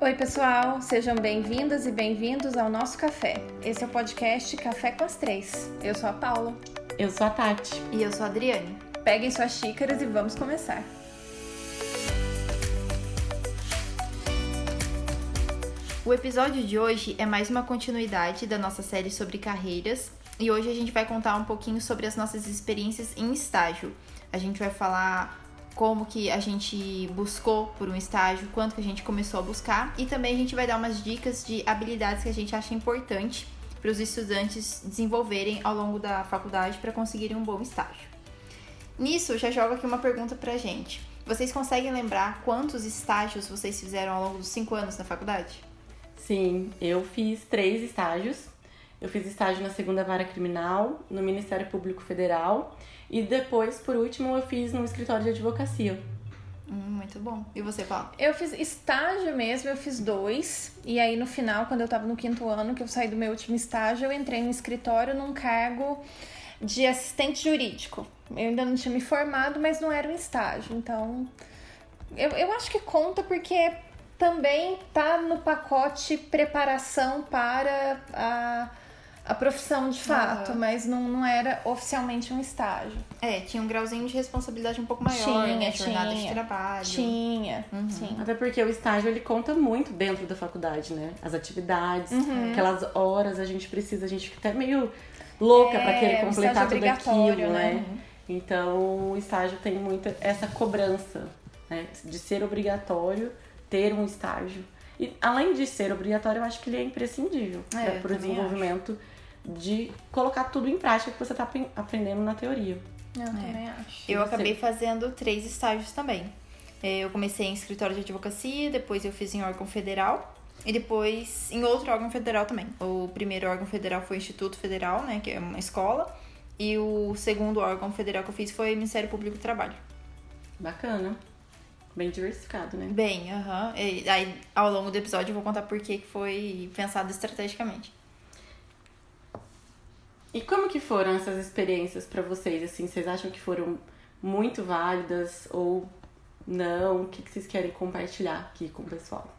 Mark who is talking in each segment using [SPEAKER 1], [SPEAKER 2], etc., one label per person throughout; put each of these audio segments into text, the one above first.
[SPEAKER 1] Oi, pessoal, sejam bem-vindas e bem-vindos ao nosso café. Esse é o podcast Café com as Três. Eu sou a Paula.
[SPEAKER 2] Eu sou a Tati.
[SPEAKER 3] E eu sou a Adriane.
[SPEAKER 1] Peguem suas xícaras e vamos começar.
[SPEAKER 3] O episódio de hoje é mais uma continuidade da nossa série sobre carreiras e hoje a gente vai contar um pouquinho sobre as nossas experiências em estágio. A gente vai falar como que a gente buscou por um estágio, quanto que a gente começou a buscar e também a gente vai dar umas dicas de habilidades que a gente acha importante para os estudantes desenvolverem ao longo da faculdade para conseguirem um bom estágio. Nisso, já jogo aqui uma pergunta pra gente. Vocês conseguem lembrar quantos estágios vocês fizeram ao longo dos cinco anos na faculdade?
[SPEAKER 2] Sim, eu fiz três estágios. Eu fiz estágio na segunda vara criminal, no Ministério Público Federal e depois, por último, eu fiz no escritório de advocacia.
[SPEAKER 3] Hum, muito bom. E você, Paulo?
[SPEAKER 1] Eu fiz estágio mesmo, eu fiz dois. E aí no final, quando eu tava no quinto ano, que eu saí do meu último estágio, eu entrei no escritório num cargo de assistente jurídico. Eu ainda não tinha me formado, mas não era um estágio. Então, eu, eu acho que conta porque também tá no pacote preparação para a, a profissão de fato, uhum. mas não, não era oficialmente um estágio.
[SPEAKER 3] É, tinha um grauzinho de responsabilidade um pouco maior, tinha, né? Jornada tinha, de trabalho.
[SPEAKER 1] Tinha, uhum. sim.
[SPEAKER 2] Até porque o estágio ele conta muito dentro da faculdade, né? As atividades, uhum. aquelas horas a gente precisa, a gente fica até meio louca é, para querer completar tudo aquilo, né? né? Então o estágio tem muito essa cobrança, né? De ser obrigatório ter um estágio. E além de ser obrigatório, eu acho que ele é imprescindível é, para o desenvolvimento acho. De colocar tudo em prática que você está aprendendo na teoria.
[SPEAKER 1] Eu é. também acho.
[SPEAKER 3] Eu acabei fazendo três estágios também. É, eu comecei em escritório de advocacia, depois eu fiz em órgão federal e depois em outro órgão federal também. O primeiro órgão federal foi o Instituto Federal, né, que é uma escola, e o segundo órgão federal que eu fiz foi o Ministério Público do Trabalho.
[SPEAKER 2] Bacana. Bem diversificado, né?
[SPEAKER 3] Bem, aham. Uhum. Aí, ao longo do episódio, eu vou contar por que foi pensado estrategicamente.
[SPEAKER 2] E como que foram essas experiências para vocês? Assim, vocês acham que foram muito válidas ou não? O que, que vocês querem compartilhar aqui com o pessoal?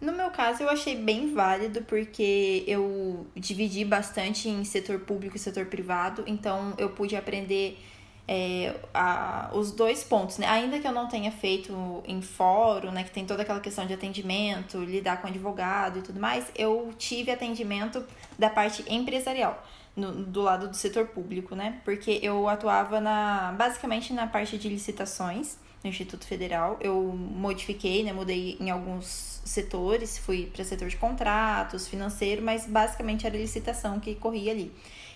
[SPEAKER 3] No meu caso, eu achei bem válido porque eu dividi bastante em setor público e setor privado, então eu pude aprender é, a, os dois pontos, né? Ainda que eu não tenha feito em fórum, né? Que tem toda aquela questão de atendimento, lidar com advogado e tudo mais, eu tive atendimento da parte empresarial, no, do lado do setor público, né? Porque eu atuava na, basicamente na parte de licitações no Instituto Federal. Eu modifiquei, né? Mudei em alguns setores, fui para setor de contratos, financeiro, mas basicamente era licitação que corria ali.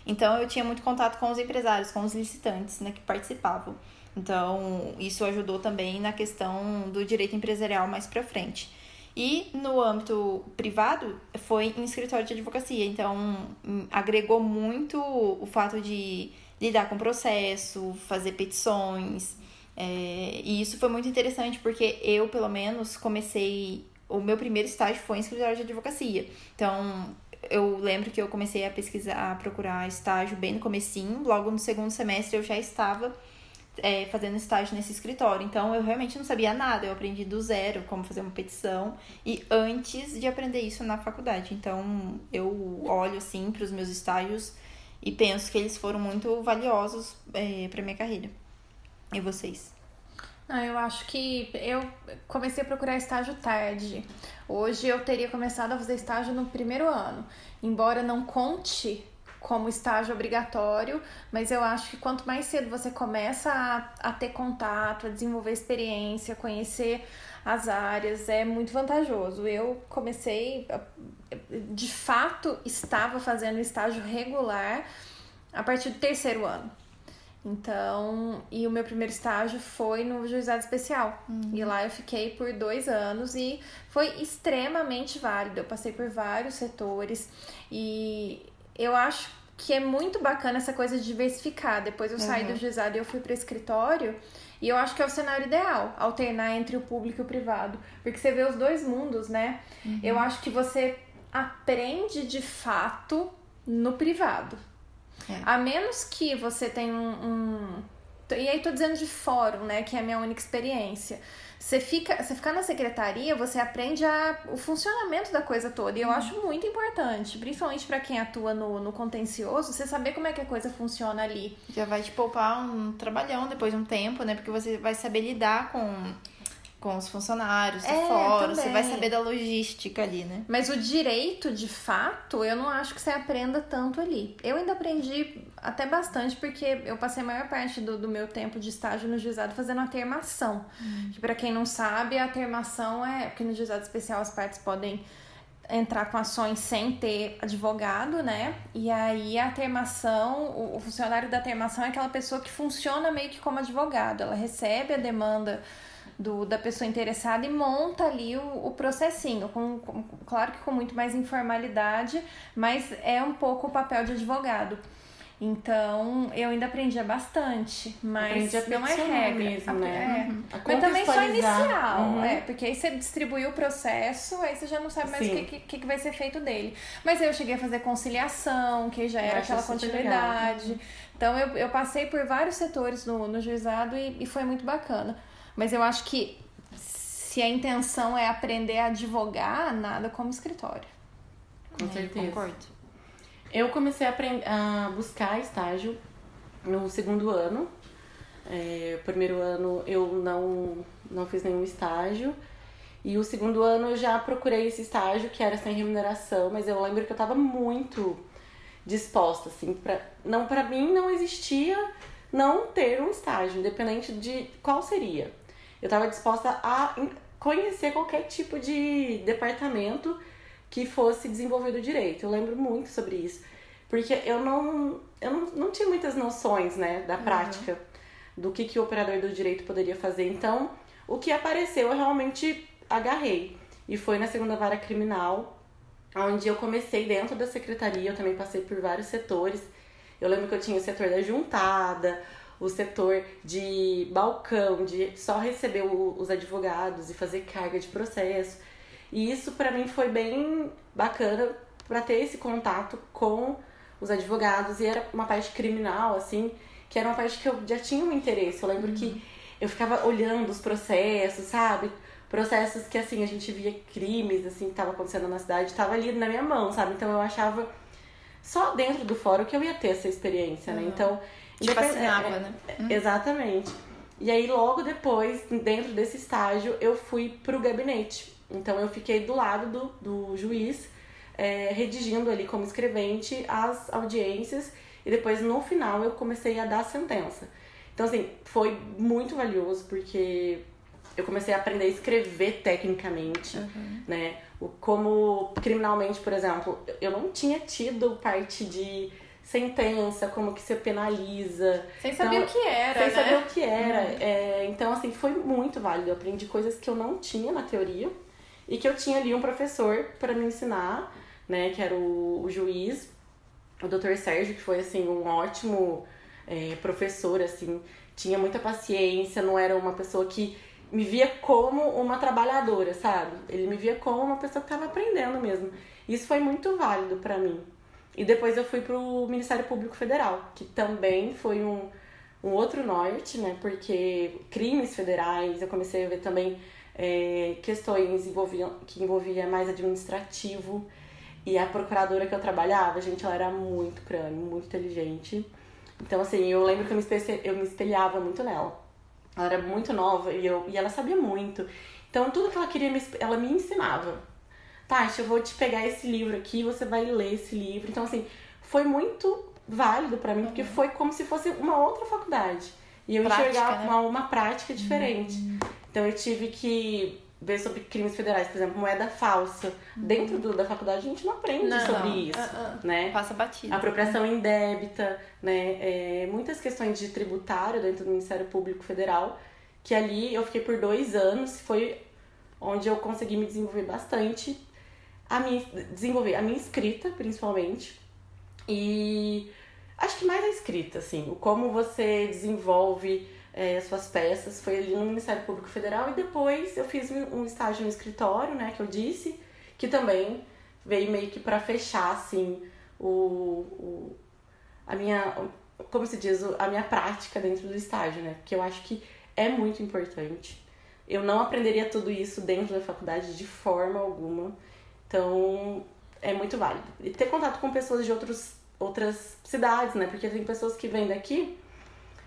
[SPEAKER 3] Então eu tinha muito contato com os empresários, com os licitantes né, que participavam. Então isso ajudou também na questão do direito empresarial mais para frente. E no âmbito privado foi em escritório de advocacia, então hum, agregou muito o fato de lidar com processo, fazer petições. É, e isso foi muito interessante porque eu, pelo menos, comecei. O meu primeiro estágio foi em escritório de advocacia. Então, eu lembro que eu comecei a pesquisar, a procurar estágio bem no comecinho, logo no segundo semestre eu já estava é, fazendo estágio nesse escritório. Então eu realmente não sabia nada, eu aprendi do zero como fazer uma petição e antes de aprender isso na faculdade. Então eu olho assim para os meus estágios e penso que eles foram muito valiosos é, para minha carreira. E vocês?
[SPEAKER 1] Não, eu acho que eu comecei a procurar estágio tarde. Hoje eu teria começado a fazer estágio no primeiro ano. Embora não conte como estágio obrigatório, mas eu acho que quanto mais cedo você começa a, a ter contato, a desenvolver experiência, conhecer as áreas, é muito vantajoso. Eu comecei, de fato, estava fazendo estágio regular a partir do terceiro ano. Então, e o meu primeiro estágio foi no juizado especial. Uhum. E lá eu fiquei por dois anos e foi extremamente válido. Eu passei por vários setores e eu acho que é muito bacana essa coisa de diversificar. Depois eu saí uhum. do juizado e eu fui para o escritório. E eu acho que é o cenário ideal, alternar entre o público e o privado. Porque você vê os dois mundos, né? Uhum. Eu acho que você aprende de fato no privado. É. A menos que você tenha um, um, e aí tô dizendo de fórum, né, que é a minha única experiência. Você fica, você ficar na secretaria, você aprende a, o funcionamento da coisa toda. E eu uhum. acho muito importante, principalmente para quem atua no, no contencioso, você saber como é que a coisa funciona ali.
[SPEAKER 3] Já vai te poupar um trabalhão depois de um tempo, né? Porque você vai saber lidar com com os funcionários do é, fórum, você vai saber da logística ali, né?
[SPEAKER 1] Mas o direito, de fato, eu não acho que você aprenda tanto ali. Eu ainda aprendi até bastante, porque eu passei a maior parte do, do meu tempo de estágio no juizado fazendo a termação. Hum. Que, para quem não sabe, a termação é... Porque no juizado especial as partes podem entrar com ações sem ter advogado, né? E aí a termação, o, o funcionário da termação é aquela pessoa que funciona meio que como advogado. Ela recebe a demanda do, da pessoa interessada e monta ali o, o processinho, com, com, claro que com muito mais informalidade, mas é um pouco o papel de advogado. Então, eu ainda aprendia bastante, mas não é regra.
[SPEAKER 2] Mesmo, né?
[SPEAKER 1] É. Uhum. Mas também só inicial, uhum. é, porque aí você distribuiu o processo, aí você já não sabe mais o que, que, que, vai ser feito dele. Mas eu cheguei a fazer conciliação, que já era aquela continuidade. Então, eu, eu passei por vários setores no, no juizado e, e foi muito bacana. Mas eu acho que se a intenção é aprender a advogar, nada como escritório.
[SPEAKER 2] Com é, certeza. Concordo. Eu comecei a, a buscar estágio no segundo ano. É, primeiro ano eu não, não fiz nenhum estágio. E o segundo ano eu já procurei esse estágio que era sem remuneração, mas eu lembro que eu tava muito disposta, assim, pra, não para mim não existia não ter um estágio, independente de qual seria eu estava disposta a conhecer qualquer tipo de departamento que fosse desenvolvido direito. Eu lembro muito sobre isso. Porque eu não, eu não, não tinha muitas noções, né, da uhum. prática, uhum. do que, que o operador do direito poderia fazer. Então, o que apareceu eu realmente agarrei. E foi na segunda vara criminal, onde eu comecei dentro da secretaria, eu também passei por vários setores. Eu lembro que eu tinha o setor da juntada, o setor de balcão, de só receber o, os advogados e fazer carga de processo. E isso para mim foi bem bacana para ter esse contato com os advogados e era uma parte criminal assim, que era uma parte que eu já tinha um interesse. Eu lembro uhum. que eu ficava olhando os processos, sabe? Processos que assim a gente via crimes assim que estava acontecendo na cidade, estava ali na minha mão, sabe? Então eu achava só dentro do fórum que eu ia ter essa experiência, né? uhum. né? Então
[SPEAKER 3] te fascinava, é, né?
[SPEAKER 2] Uhum. Exatamente. E aí, logo depois, dentro desse estágio, eu fui pro gabinete. Então, eu fiquei do lado do, do juiz, é, redigindo ali como escrevente as audiências. E depois, no final, eu comecei a dar a sentença. Então, assim, foi muito valioso, porque eu comecei a aprender a escrever tecnicamente, uhum. né? O, como criminalmente, por exemplo, eu não tinha tido parte de sentença, como que você penaliza.
[SPEAKER 1] Sem saber então, o que era,
[SPEAKER 2] Sem
[SPEAKER 1] né?
[SPEAKER 2] saber o que era. Uhum. É, então, assim, foi muito válido. Eu aprendi coisas que eu não tinha na teoria e que eu tinha ali um professor para me ensinar, né? Que era o, o juiz, o doutor Sérgio, que foi, assim, um ótimo é, professor, assim. Tinha muita paciência, não era uma pessoa que me via como uma trabalhadora, sabe? Ele me via como uma pessoa que estava aprendendo mesmo. Isso foi muito válido para mim. E depois eu fui pro Ministério Público Federal, que também foi um, um outro norte, né? Porque crimes federais, eu comecei a ver também é, questões envolviam, que envolvia mais administrativo. E a procuradora que eu trabalhava, gente, ela era muito crânio, muito inteligente. Então, assim, eu lembro que eu me, espelhava, eu me espelhava muito nela. Ela era muito nova e, eu, e ela sabia muito. Então, tudo que ela queria, ela me ensinava. Tati, eu vou te pegar esse livro aqui, você vai ler esse livro. Então, assim, foi muito válido para mim, porque uhum. foi como se fosse uma outra faculdade. E eu prática, enxergava né? uma, uma prática diferente. Uhum. Então, eu tive que ver sobre crimes federais, por exemplo, moeda falsa. Uhum. Dentro do, da faculdade, a gente não aprende não, sobre não. isso, uh -uh. né?
[SPEAKER 3] Passa batida.
[SPEAKER 2] Apropriação indébita, né? É, muitas questões de tributário dentro do Ministério Público Federal, que ali eu fiquei por dois anos, foi onde eu consegui me desenvolver bastante a minha, desenvolver a minha escrita, principalmente. E acho que mais a escrita, assim, o como você desenvolve é, suas peças. Foi ali no Ministério Público Federal e depois eu fiz um estágio no escritório, né, que eu disse, que também veio meio que para fechar, assim, o, o, a minha como se diz, a minha prática dentro do estágio, né? Porque eu acho que é muito importante. Eu não aprenderia tudo isso dentro da faculdade de forma alguma. Então, é muito válido. E ter contato com pessoas de outros, outras cidades, né? Porque tem pessoas que vêm daqui,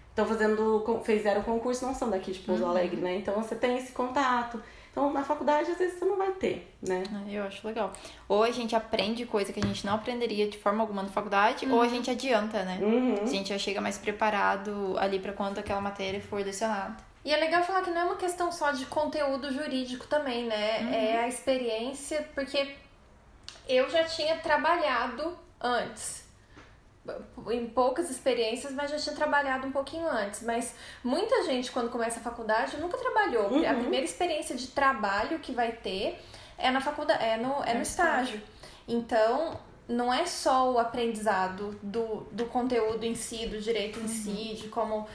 [SPEAKER 2] estão fazendo, fizeram concurso, não são daqui de Pouso uhum. Alegre, né? Então, você tem esse contato. Então, na faculdade, às vezes, você não vai ter, né?
[SPEAKER 3] É, eu acho legal. Ou a gente aprende coisa que a gente não aprenderia de forma alguma na faculdade, uhum. ou a uhum. gente adianta, né? Uhum. A gente já chega mais preparado ali para quando aquela matéria for lecionada.
[SPEAKER 1] E é legal falar que não é uma questão só de conteúdo jurídico também, né? Uhum. É a experiência, porque eu já tinha trabalhado antes em poucas experiências, mas já tinha trabalhado um pouquinho antes. Mas muita gente, quando começa a faculdade, nunca trabalhou. Uhum. A primeira experiência de trabalho que vai ter é na faculdade, é no, é no é estágio. estágio. Então, não é só o aprendizado do, do conteúdo em si, do direito em uhum. si, de como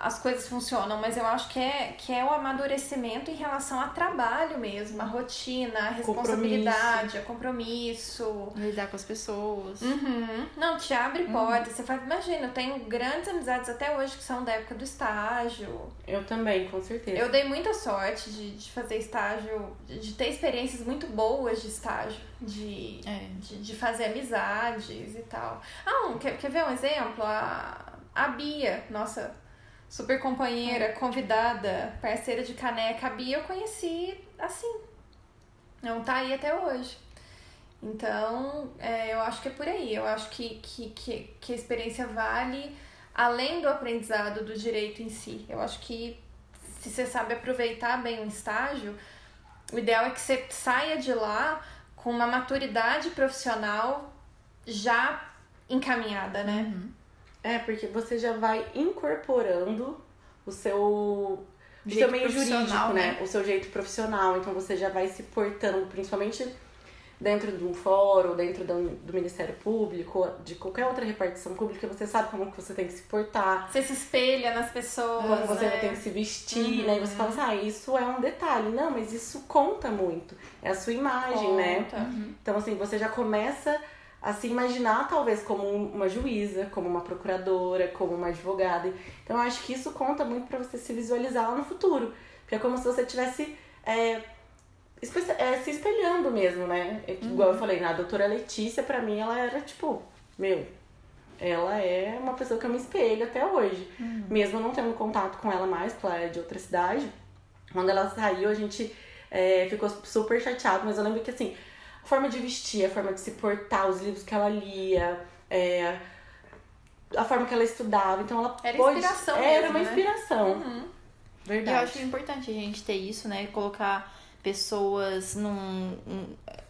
[SPEAKER 1] as coisas funcionam, mas eu acho que é, que é o amadurecimento em relação a trabalho mesmo, a rotina, a responsabilidade, compromisso. a compromisso.
[SPEAKER 3] Lidar com as pessoas.
[SPEAKER 1] Uhum. Não, te abre uhum. portas. Você faz, imagina, eu tenho grandes amizades até hoje que são da época do estágio.
[SPEAKER 2] Eu também, com certeza.
[SPEAKER 1] Eu dei muita sorte de, de fazer estágio, de ter experiências muito boas de estágio, de, é. de, de, fazer amizades e tal. Ah, um, quer, quer ver um exemplo? A, a Bia, nossa super companheira, convidada, parceira de caneca. A Bia eu conheci assim. Não tá aí até hoje. Então, é, eu acho que é por aí. Eu acho que, que, que, que a experiência vale além do aprendizado do direito em si. Eu acho que se você sabe aproveitar bem o estágio, o ideal é que você saia de lá com uma maturidade profissional já encaminhada, né?
[SPEAKER 2] Uhum. É, porque você já vai incorporando o seu, o seu meio jurídico, né? né? O seu jeito profissional. Então você já vai se portando, principalmente dentro de um fórum, dentro do, do, Ministério Público, de qualquer outra repartição pública, você sabe como que você tem que se portar.
[SPEAKER 1] Você se espelha nas pessoas.
[SPEAKER 2] Como você né? tem que se vestir, uhum. né? E você fala assim, ah, isso é um detalhe. Não, mas isso conta muito. É a sua imagem, né? conta. né? Uhum. Então, assim, você já começa a se imaginar talvez como uma juíza, como uma procuradora, como uma advogada. Então eu acho que isso conta muito para você se visualizar lá no futuro. Porque é como se você tivesse é, é, se espelhando mesmo, né? É, uhum. Igual eu falei, na doutora Letícia, para mim, ela era tipo, meu, ela é uma pessoa que eu me espelho até hoje. Uhum. Mesmo não tendo contato com ela mais, porque ela é de outra cidade. Quando ela saiu, a gente é, ficou super chateado, mas eu lembro que assim, a forma de vestir, a forma de se portar, os livros que ela lia, é, a forma que ela estudava. Então ela
[SPEAKER 1] era pôde, inspiração.
[SPEAKER 2] Era
[SPEAKER 1] mesmo,
[SPEAKER 2] uma
[SPEAKER 1] né?
[SPEAKER 2] inspiração. Uhum.
[SPEAKER 3] Verdade. Eu acho importante a gente ter isso, né? Colocar pessoas num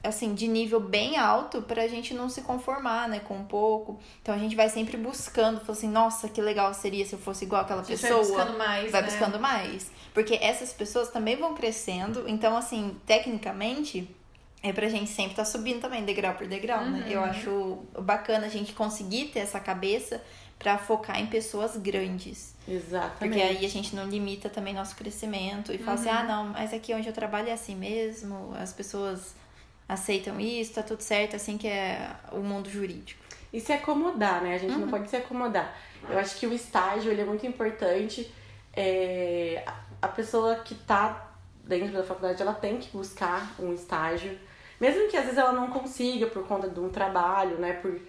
[SPEAKER 3] assim de nível bem alto para a gente não se conformar né com um pouco então a gente vai sempre buscando assim nossa que legal seria se eu fosse igual aquela pessoa
[SPEAKER 1] vai buscando mais
[SPEAKER 3] vai
[SPEAKER 1] né?
[SPEAKER 3] buscando mais porque essas pessoas também vão crescendo então assim tecnicamente é pra gente sempre estar tá subindo também, degrau por degrau, uhum. né? Eu uhum. acho bacana a gente conseguir ter essa cabeça para focar em pessoas grandes.
[SPEAKER 2] Exatamente.
[SPEAKER 3] Porque aí a gente não limita também nosso crescimento e fala assim, uhum. assim, ah, não, mas aqui onde eu trabalho é assim mesmo, as pessoas aceitam isso, tá tudo certo, assim que é o mundo jurídico.
[SPEAKER 2] E se acomodar, né? A gente uhum. não pode se acomodar. Eu acho que o estágio, ele é muito importante. É... A pessoa que tá dentro da faculdade, ela tem que buscar um estágio mesmo que às vezes ela não consiga por conta de um trabalho, né? Por,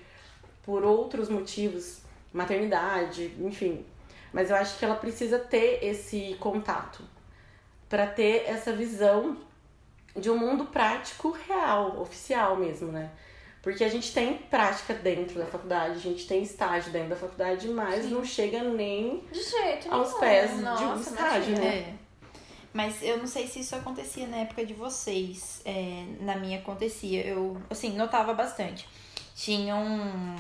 [SPEAKER 2] por outros motivos, maternidade, enfim. Mas eu acho que ela precisa ter esse contato para ter essa visão de um mundo prático real, oficial mesmo, né? Porque a gente tem prática dentro da faculdade, a gente tem estágio dentro da faculdade, mas Sim. não chega nem
[SPEAKER 1] de jeito
[SPEAKER 2] aos pés Nossa, de um estágio, né?
[SPEAKER 3] Mas eu não sei se isso acontecia na época de vocês. É, na minha acontecia. Eu, assim, notava bastante. Tinha um.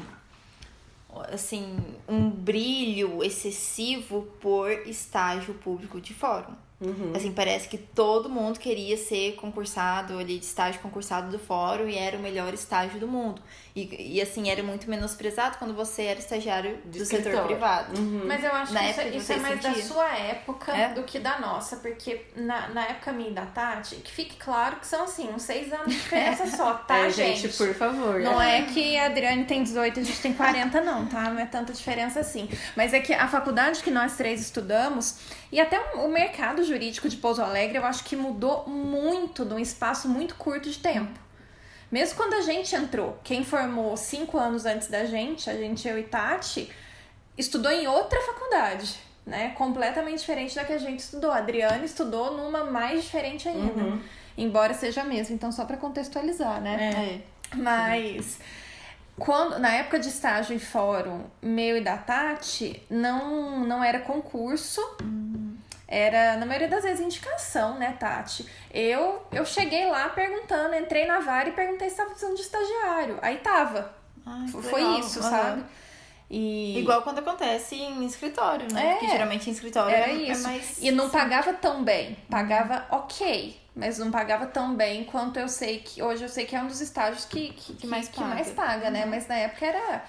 [SPEAKER 3] Assim, um brilho excessivo por estágio público de fórum. Uhum. Assim, parece que todo mundo queria ser concursado ali de estágio concursado do fórum e era o melhor estágio do mundo. E, e assim, era muito menosprezado quando você era estagiário do setor privado.
[SPEAKER 1] Uhum. Mas eu acho na que isso, isso é mais sentia. da sua época é? do que da nossa, porque na, na época minha e da Tati, que fique claro que são assim, uns seis anos de diferença só, tá, é, gente?
[SPEAKER 2] gente? por favor.
[SPEAKER 1] Não é que a Adriane tem 18 e a gente tem 40, não, tá? Não é tanta diferença assim. Mas é que a faculdade que nós três estudamos e até o mercado jurídico de Pouso Alegre, eu acho que mudou muito num espaço muito curto de tempo. Mesmo quando a gente entrou, quem formou cinco anos antes da gente, a gente, eu e Tati, estudou em outra faculdade, né? Completamente diferente da que a gente estudou. A Adriana estudou numa mais diferente ainda, uhum. embora seja a mesma. Então, só para contextualizar, né? É. Mas quando na época de estágio em fórum meu e da Tati não não era concurso era, na maioria das vezes, indicação, né, Tati? Eu, eu cheguei lá perguntando, entrei na vara e perguntei se estava precisando de estagiário. Aí tava. Ai, Foi legal. isso, uhum. sabe?
[SPEAKER 3] E... Igual quando acontece em escritório, né? É, Porque geralmente em escritório era é isso. mais.
[SPEAKER 1] E não pagava tão bem. Pagava ok, mas não pagava tão bem quanto eu sei que. Hoje eu sei que é um dos estágios que, que, que mais, que, paga. mais paga, né? Uhum. Mas na época era,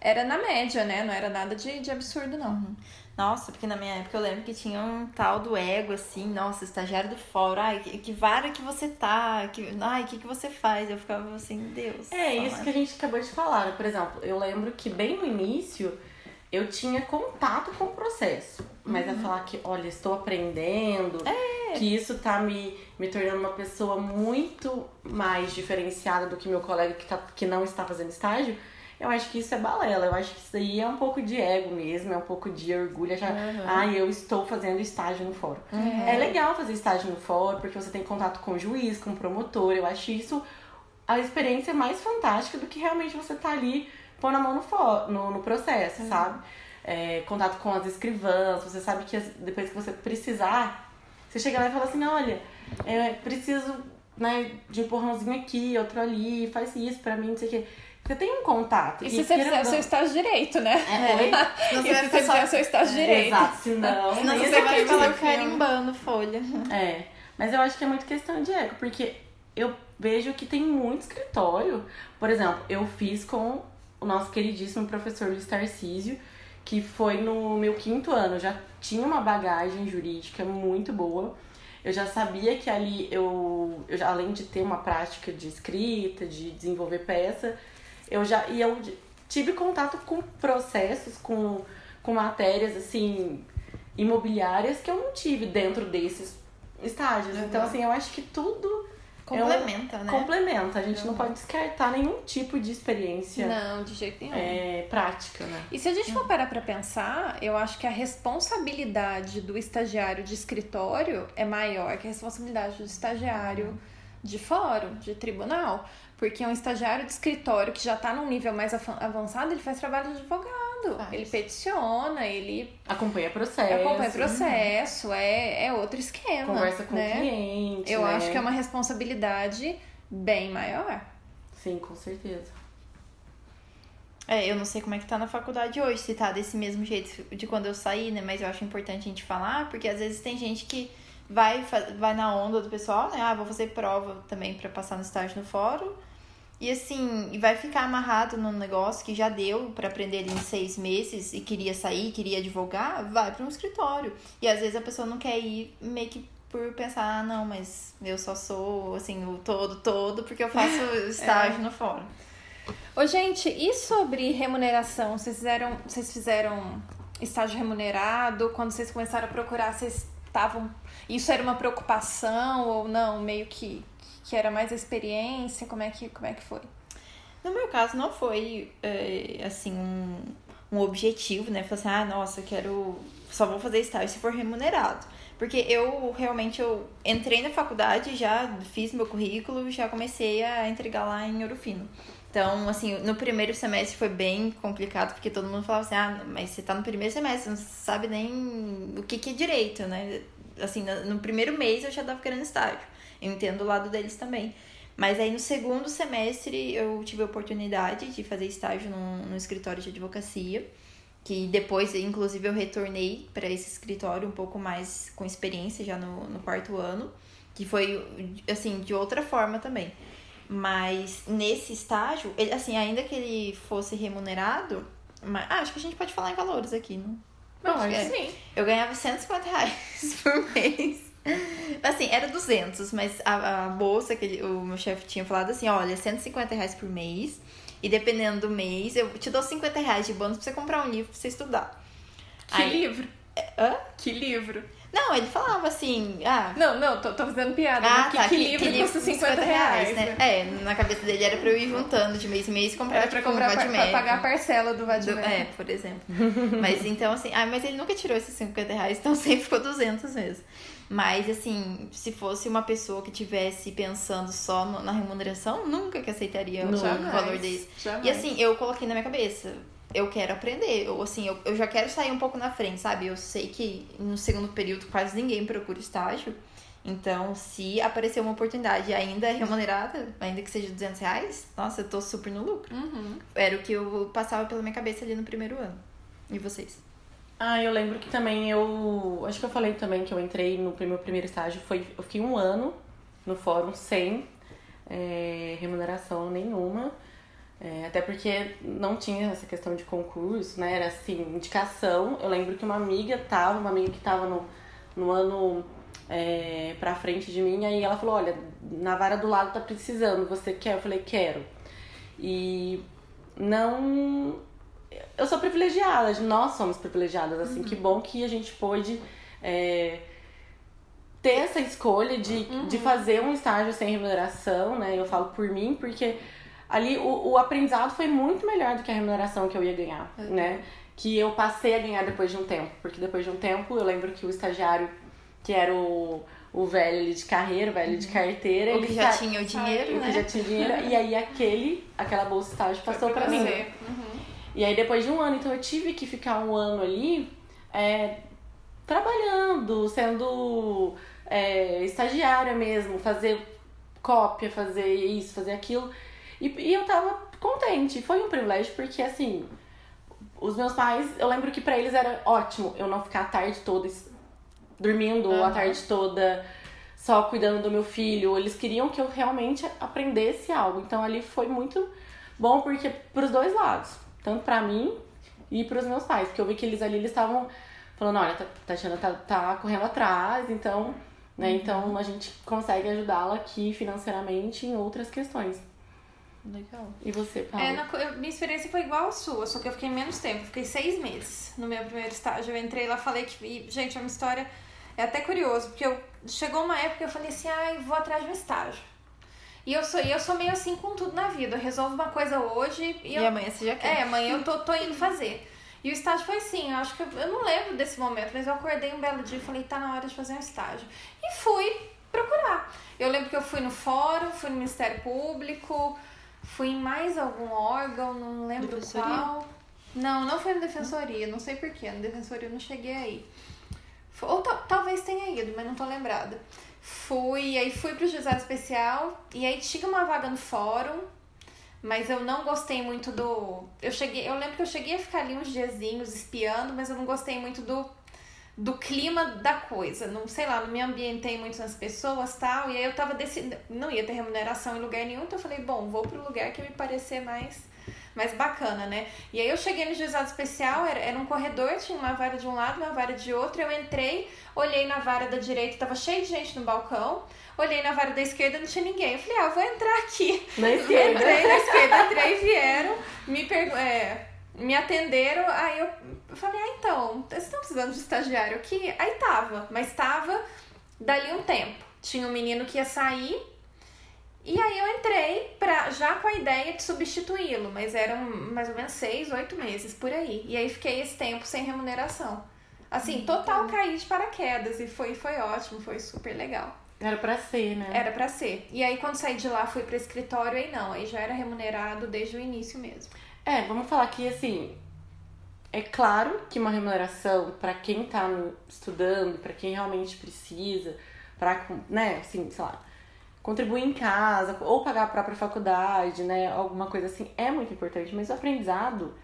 [SPEAKER 1] era na média, né? Não era nada de, de absurdo, não. Uhum.
[SPEAKER 3] Nossa, porque na minha época eu lembro que tinha um tal do ego, assim, nossa, estagiário do fórum, ai, que, que vara que você tá, que, ai, o que, que você faz? Eu ficava assim, Deus.
[SPEAKER 2] É, isso que a gente acabou de falar. Né? Por exemplo, eu lembro que bem no início eu tinha contato com o processo. Mas uhum. é falar que, olha, estou aprendendo, é. que isso tá me, me tornando uma pessoa muito mais diferenciada do que meu colega que, tá, que não está fazendo estágio eu acho que isso é balela. Eu acho que isso aí é um pouco de ego mesmo, é um pouco de orgulho. Achar, uhum. ah, eu estou fazendo estágio no fórum. Uhum. É legal fazer estágio no fórum, porque você tem contato com o juiz, com o promotor. Eu acho isso a experiência mais fantástica do que realmente você tá ali pondo a mão no, no, no processo, uhum. sabe? É, contato com as escrivãs, você sabe que depois que você precisar, você chega lá e fala assim, olha, é, preciso né, de um empurrãozinho aqui, outro ali, faz isso pra mim, não sei o quê. Você tem um contato.
[SPEAKER 1] E, se você fizer o seu estágio direito, né? É.
[SPEAKER 3] e se você fizer o seu estágio direito.
[SPEAKER 2] Exato, senão...
[SPEAKER 3] Senão você vai falar carimbando folha.
[SPEAKER 2] É, mas eu acho que é muito questão de ego, porque eu vejo que tem muito escritório. Por exemplo, eu fiz com o nosso queridíssimo professor Luiz Tarcísio, que foi no meu quinto ano. Já tinha uma bagagem jurídica muito boa. Eu já sabia que ali eu, eu já, além de ter uma prática de escrita, de desenvolver peça, eu já e eu tive contato com processos, com, com matérias assim imobiliárias que eu não tive dentro desses estágios. Uhum. Então assim, eu acho que tudo
[SPEAKER 3] complementa,
[SPEAKER 2] é
[SPEAKER 3] né?
[SPEAKER 2] Complementa. A gente uhum. não pode descartar nenhum tipo de experiência.
[SPEAKER 1] Não, de jeito nenhum.
[SPEAKER 2] É, prática, né?
[SPEAKER 1] E se a gente for parar para pensar, eu acho que a responsabilidade do estagiário de escritório é maior que a responsabilidade do estagiário uhum. de fórum, de tribunal. Porque um estagiário de escritório que já está num nível mais avançado, ele faz trabalho de advogado. Faz. Ele peticiona, ele.
[SPEAKER 2] Acompanha processo.
[SPEAKER 1] Acompanha processo, uhum. é, é outro esquema.
[SPEAKER 2] Conversa com
[SPEAKER 1] né?
[SPEAKER 2] o cliente.
[SPEAKER 1] Eu
[SPEAKER 2] né?
[SPEAKER 1] acho que é uma responsabilidade bem maior.
[SPEAKER 2] Sim, com certeza.
[SPEAKER 3] É, eu não sei como é que tá na faculdade hoje, se tá desse mesmo jeito de quando eu saí, né? Mas eu acho importante a gente falar, porque às vezes tem gente que vai, vai na onda do pessoal, né? Ah, vou fazer prova também para passar no estágio no fórum. E assim, e vai ficar amarrado num negócio que já deu para aprender em seis meses e queria sair, queria advogar, vai para um escritório. E às vezes a pessoa não quer ir meio que por pensar, ah, não, mas eu só sou assim, o todo, todo, porque eu faço estágio é. no fórum.
[SPEAKER 1] Ô, gente, e sobre remuneração? Vocês fizeram, vocês fizeram estágio remunerado? Quando vocês começaram a procurar, vocês estavam. Isso era uma preocupação ou não? Meio que que era mais experiência? Como é que, como é que foi?
[SPEAKER 3] No meu caso, não foi, é, assim, um, um objetivo, né? Falar assim, ah, nossa, quero... Só vou fazer estágio se for remunerado. Porque eu, realmente, eu entrei na faculdade, já fiz meu currículo, já comecei a entregar lá em Ouro Fino. Então, assim, no primeiro semestre foi bem complicado, porque todo mundo falava assim, ah, mas você tá no primeiro semestre, não sabe nem o que, que é direito, né? Assim, no primeiro mês eu já tava querendo estágio. Eu entendo o lado deles também. Mas aí no segundo semestre eu tive a oportunidade de fazer estágio num, num escritório de advocacia. que depois, inclusive, eu retornei para esse escritório um pouco mais com experiência já no, no quarto ano, que foi, assim, de outra forma também. Mas nesse estágio, ele, assim, ainda que ele fosse remunerado, mas, ah, acho que a gente pode falar em valores aqui, não?
[SPEAKER 1] Não, acho é. sim.
[SPEAKER 3] Eu ganhava 150 reais por mês. Assim, era 200, mas a, a bolsa que ele, o meu chefe tinha falado assim, olha, 150 reais por mês. E dependendo do mês, eu te dou 50 reais de bônus pra você comprar um livro pra você estudar.
[SPEAKER 1] Que Aí, livro?
[SPEAKER 3] É, hã?
[SPEAKER 1] Que livro?
[SPEAKER 3] Não, ele falava assim, ah...
[SPEAKER 1] Não, não, tô, tô fazendo piada. Ah, que, tá, que, que, livro que custa 50, 50 reais, né?
[SPEAKER 3] né? É, na cabeça dele era pra eu ir juntando de mês em mês e comprar, era
[SPEAKER 1] pra
[SPEAKER 3] tipo,
[SPEAKER 1] comprar
[SPEAKER 3] um
[SPEAKER 1] pra, pra pagar a parcela do Vadimec.
[SPEAKER 3] É, por exemplo. mas então, assim, ah, mas ele nunca tirou esses 50 reais, então sempre ficou 200 mesmo. Mas, assim, se fosse uma pessoa que tivesse pensando só no, na remuneração, nunca que aceitaria o valor desse. Jamais. E, assim, eu coloquei na minha cabeça, eu quero aprender. Ou assim, eu, eu já quero sair um pouco na frente, sabe? Eu sei que no segundo período quase ninguém procura estágio. Então, se aparecer uma oportunidade ainda remunerada, ainda que seja 200 reais, nossa, eu tô super no lucro.
[SPEAKER 1] Uhum.
[SPEAKER 3] Era o que eu passava pela minha cabeça ali no primeiro ano. E vocês?
[SPEAKER 2] Ah, eu lembro que também eu. Acho que eu falei também que eu entrei no meu primeiro estágio. Foi, eu fiquei um ano no fórum sem é, remuneração nenhuma. É, até porque não tinha essa questão de concurso, né? Era assim, indicação. Eu lembro que uma amiga tava, uma amiga que tava no, no ano é, pra frente de mim, aí ela falou, olha, na vara do lado tá precisando, você quer? Eu falei, quero. E não. Eu sou privilegiada, nós somos privilegiadas, assim, uhum. que bom que a gente pôde é, ter essa escolha de, uhum. de fazer um estágio sem remuneração, né? Eu falo por mim, porque ali o, o aprendizado foi muito melhor do que a remuneração que eu ia ganhar, uhum. né? Que eu passei a ganhar depois de um tempo. Porque depois de um tempo, eu lembro que o estagiário, que era o, o velho ali de carreira, o velho uhum. de carteira...
[SPEAKER 3] O que já sa... tinha o dinheiro,
[SPEAKER 2] o
[SPEAKER 3] né?
[SPEAKER 2] que já tinha dinheiro. e aí aquele, aquela bolsa estágio passou para mim.
[SPEAKER 1] Uhum.
[SPEAKER 2] E aí depois de um ano, então eu tive que ficar um ano ali é, trabalhando, sendo é, estagiária mesmo, fazer cópia, fazer isso, fazer aquilo. E, e eu tava contente. Foi um privilégio porque, assim, os meus pais, eu lembro que para eles era ótimo eu não ficar a tarde toda dormindo, uhum. a tarde toda só cuidando do meu filho. Eles queriam que eu realmente aprendesse algo. Então ali foi muito bom porque pros dois lados, tanto para mim e para os meus pais, porque eu vi que eles ali eles estavam falando, olha, a Tatiana tá, tá correndo atrás, então, né, então a gente consegue ajudá-la aqui financeiramente em outras questões.
[SPEAKER 3] Legal.
[SPEAKER 2] E você, Paula?
[SPEAKER 1] É, na, minha experiência foi igual a sua, só que eu fiquei menos tempo. Eu fiquei seis meses no meu primeiro estágio. Eu entrei lá, falei que... E, gente, é uma história... É até curioso, porque eu, chegou uma época que eu falei assim, ai, ah, vou atrás de um estágio. E eu sou, eu sou meio assim com tudo na vida. Eu resolvo uma coisa hoje
[SPEAKER 3] e,
[SPEAKER 1] e eu,
[SPEAKER 3] amanhã você já quer.
[SPEAKER 1] É, amanhã eu tô, tô indo fazer. E o estágio foi assim, eu acho que eu, eu não lembro desse momento, mas eu acordei um belo dia e falei, tá na hora de fazer um estágio. E fui procurar. Eu lembro que eu fui no fórum, fui no Ministério Público, Fui em mais algum órgão, não lembro defensoria? qual. Não, não foi na defensoria, não sei porquê. Na defensoria eu não cheguei aí. Ou talvez tenha ido, mas não tô lembrada. Fui, aí fui pro juizado especial e aí tinha uma vaga no fórum, mas eu não gostei muito do. Eu cheguei, eu lembro que eu cheguei a ficar ali uns diazinhos espiando, mas eu não gostei muito do do clima da coisa. Não sei lá, não me ambientei muito nas pessoas tal. E aí eu tava decidindo. Não ia ter remuneração em lugar nenhum, então eu falei, bom, vou pro lugar que me parecer mais, mais bacana, né? E aí eu cheguei no juizado especial, era, era um corredor, tinha uma vara de um lado, uma vara de outro. Eu entrei, olhei na vara da direita, tava cheio de gente no balcão. Olhei na vara da esquerda, não tinha ninguém. Eu falei, ah, vou entrar aqui.
[SPEAKER 2] Na esquerda.
[SPEAKER 1] Entrei na esquerda, entrei e vieram, me perguntaram. É, me atenderam, aí eu falei, ah, então, vocês estão precisando de estagiário aqui? Aí tava, mas tava dali um tempo. Tinha um menino que ia sair, e aí eu entrei pra, já com a ideia de substituí-lo, mas eram mais ou menos seis, oito meses por aí. E aí fiquei esse tempo sem remuneração. Assim, hum, total caí de paraquedas e foi, foi ótimo, foi super legal.
[SPEAKER 2] Era pra ser, né?
[SPEAKER 1] Era pra ser. E aí quando saí de lá fui pro escritório, aí não, aí já era remunerado desde o início mesmo.
[SPEAKER 2] É, vamos falar que assim, é claro que uma remuneração para quem tá estudando, para quem realmente precisa, para, né, assim, sei lá, contribuir em casa ou pagar a própria faculdade, né, alguma coisa assim, é muito importante, mas o aprendizado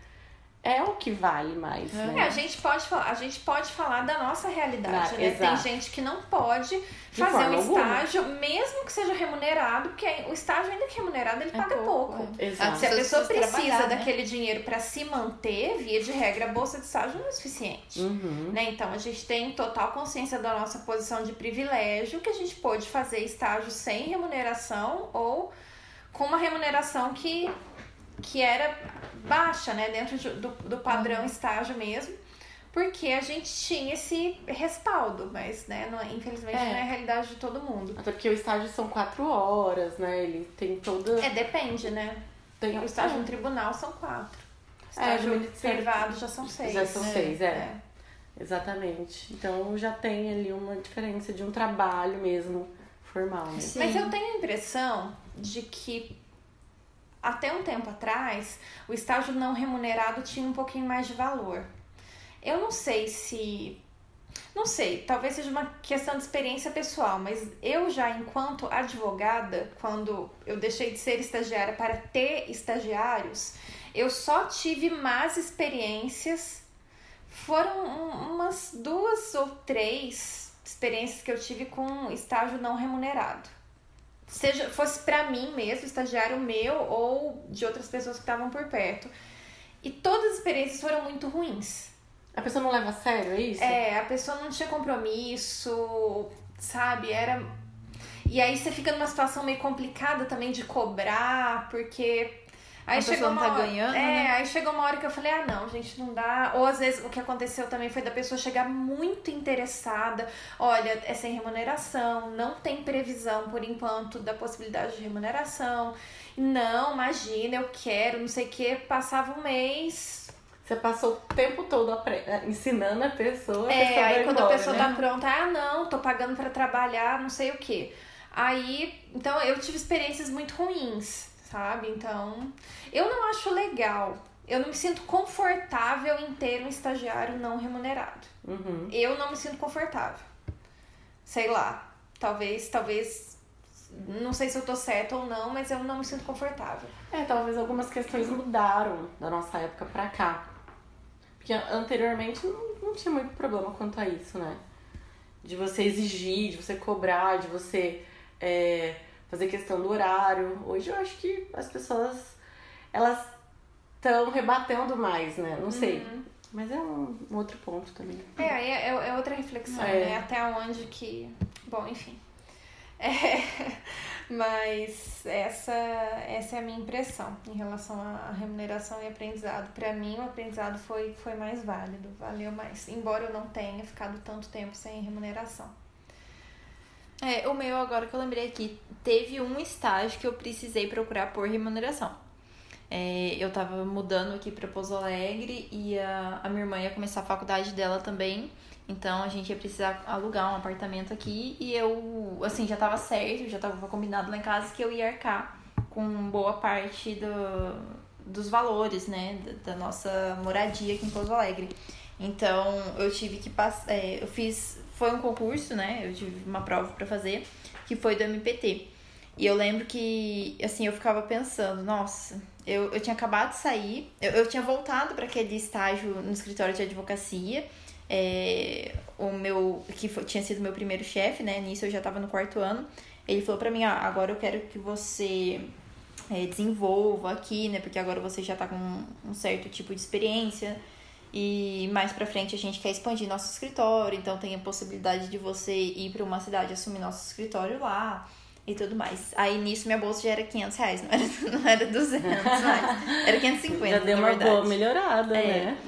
[SPEAKER 2] é o que vale mais, né?
[SPEAKER 1] É, a gente pode falar, a gente pode falar da nossa realidade, ah, né? Exato. Tem gente que não pode fazer um estágio, alguma. mesmo que seja remunerado, porque o estágio ainda que remunerado, ele é paga pouco. pouco.
[SPEAKER 2] É. Exato.
[SPEAKER 1] Se a pessoa precisa né? daquele dinheiro para se manter, via de regra, a bolsa de estágio não é suficiente.
[SPEAKER 2] Uhum.
[SPEAKER 1] Né? Então a gente tem total consciência da nossa posição de privilégio, que a gente pode fazer estágio sem remuneração ou com uma remuneração que que era baixa, né, dentro do, do padrão estágio mesmo, porque a gente tinha esse respaldo, mas, né, não, é, infelizmente é. não é a realidade de todo mundo.
[SPEAKER 2] Até porque o estágio são quatro horas, né, ele tem toda...
[SPEAKER 1] É, depende, né. Tem... O estágio no tribunal são quatro. O é, estágio é, privado já são seis.
[SPEAKER 2] Já são seis, é. é. Exatamente. Então já tem ali uma diferença de um trabalho mesmo formal. Né?
[SPEAKER 1] Mas eu tenho a impressão de que até um tempo atrás, o estágio não remunerado tinha um pouquinho mais de valor. Eu não sei se. Não sei, talvez seja uma questão de experiência pessoal, mas eu já, enquanto advogada, quando eu deixei de ser estagiária para ter estagiários, eu só tive más experiências. Foram umas duas ou três experiências que eu tive com estágio não remunerado seja fosse para mim mesmo, estagiário meu ou de outras pessoas que estavam por perto. E todas as experiências foram muito ruins.
[SPEAKER 2] A pessoa não leva a sério, é isso?
[SPEAKER 1] É, a pessoa não tinha compromisso, sabe? Era. E aí você fica numa situação meio complicada também de cobrar, porque Aí a chegou uma tá hora, ganhando, é, né? aí chegou uma hora que eu falei, ah não, gente, não dá. Ou às vezes o que aconteceu também foi da pessoa chegar muito interessada. Olha, é sem remuneração, não tem previsão por enquanto da possibilidade de remuneração. Não, imagina, eu quero, não sei o que. Passava um mês,
[SPEAKER 2] você passou o tempo todo é, ensinando a pessoa. A
[SPEAKER 1] é,
[SPEAKER 2] pessoa
[SPEAKER 1] aí quando
[SPEAKER 2] embora,
[SPEAKER 1] a pessoa
[SPEAKER 2] né?
[SPEAKER 1] tá pronta, ah, não, tô pagando para trabalhar, não sei o que. Aí, então eu tive experiências muito ruins sabe? Então, eu não acho legal. Eu não me sinto confortável em ter um estagiário não remunerado.
[SPEAKER 2] Uhum.
[SPEAKER 1] Eu não me sinto confortável. Sei lá. Talvez, talvez. Não sei se eu tô certa ou não, mas eu não me sinto confortável.
[SPEAKER 2] É, talvez algumas questões mudaram da nossa época pra cá. Porque anteriormente não, não tinha muito problema quanto a isso, né? De você exigir, de você cobrar, de você. É fazer questão do horário. Hoje eu acho que as pessoas elas estão rebatendo mais, né? Não sei. Uhum. Mas é um, um, outro ponto também.
[SPEAKER 1] É, é, é outra reflexão, é. né? Até onde que. Bom, enfim. É, mas essa, essa é a minha impressão em relação à remuneração e aprendizado. Para mim, o aprendizado foi, foi mais válido, valeu mais. Embora eu não tenha ficado tanto tempo sem remuneração.
[SPEAKER 3] É, o meu, agora que eu lembrei aqui, teve um estágio que eu precisei procurar por remuneração. É, eu tava mudando aqui para Pouso Alegre e a, a minha irmã ia começar a faculdade dela também. Então a gente ia precisar alugar um apartamento aqui e eu, assim, já tava certo, já tava combinado lá em casa que eu ia arcar com boa parte do, dos valores, né, da, da nossa moradia aqui em Pouso Alegre. Então eu tive que passar, é, eu fiz foi um concurso, né? Eu tive uma prova para fazer, que foi do MPT. E eu lembro que, assim, eu ficava pensando, nossa, eu, eu tinha acabado de sair, eu, eu tinha voltado para aquele estágio no escritório de advocacia, é, o meu, que foi, tinha sido meu primeiro chefe, né? Nisso eu já estava no quarto ano. Ele falou para mim, ah, agora eu quero que você é, desenvolva aqui, né? Porque agora você já tá com um certo tipo de experiência e mais pra frente a gente quer expandir nosso escritório, então tem a possibilidade de você ir para uma cidade assumir nosso escritório lá e tudo mais. Aí nisso minha bolsa já era 500 reais, não era, não era 200 mais, era 550. Já
[SPEAKER 2] deu uma
[SPEAKER 1] verdade.
[SPEAKER 2] boa melhorada, é. né?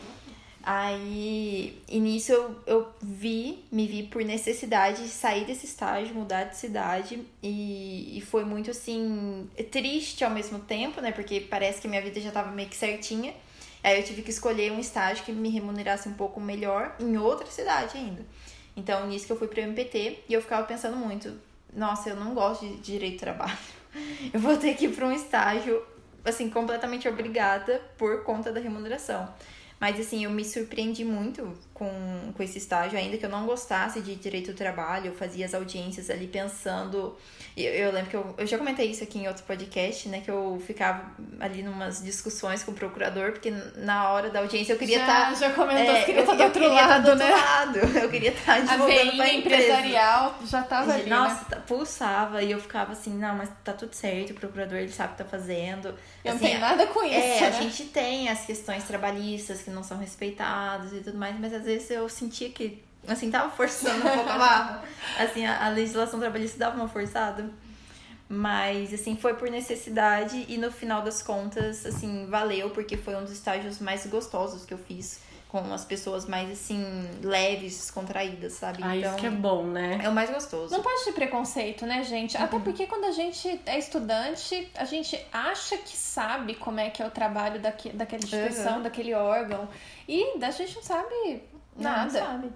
[SPEAKER 3] Aí, nisso eu, eu vi, me vi por necessidade de sair desse estágio, mudar de cidade. E, e foi muito assim, triste ao mesmo tempo, né? Porque parece que minha vida já tava meio que certinha. Aí eu tive que escolher um estágio que me remunerasse um pouco melhor em outra cidade ainda. Então, nisso que eu fui pro MPT e eu ficava pensando muito, nossa, eu não gosto de direito de trabalho. Eu vou ter que ir para um estágio assim completamente obrigada por conta da remuneração. Mas assim, eu me surpreendi muito com com, esse estágio, ainda que eu não gostasse de direito do trabalho, eu fazia as audiências ali pensando. Eu, eu lembro que eu, eu já comentei isso aqui em outro podcast, né? Que eu ficava ali numas discussões com o procurador, porque na hora da audiência eu queria estar.
[SPEAKER 1] Tá, já comentou, é, queria estar do outro lado, tá do
[SPEAKER 3] né? Lado. Eu queria estar advogando
[SPEAKER 1] a empresarial já tava ali,
[SPEAKER 3] Nossa,
[SPEAKER 1] né?
[SPEAKER 3] pulsava e eu ficava assim, não, mas tá tudo certo, o procurador ele sabe o que tá fazendo.
[SPEAKER 1] Eu
[SPEAKER 3] assim,
[SPEAKER 1] não tenho nada com isso.
[SPEAKER 3] É,
[SPEAKER 1] né?
[SPEAKER 3] a gente tem as questões trabalhistas que não são respeitadas e tudo mais, mas às vezes eu sentia que assim, tava forçando um pouco a barra. Assim, a, a legislação trabalhista dava uma forçada. Mas, assim, foi por necessidade e no final das contas, assim, valeu, porque foi um dos estágios mais gostosos que eu fiz. Com as pessoas mais, assim, leves, descontraídas, sabe?
[SPEAKER 2] Ah, então, isso que é bom, né?
[SPEAKER 3] É o mais gostoso.
[SPEAKER 1] Não pode ter preconceito, né, gente? Uhum. Até porque quando a gente é estudante, a gente acha que sabe como é que é o trabalho daque, daquela instituição, uhum. daquele órgão. E a gente não sabe nada. Não, sabe.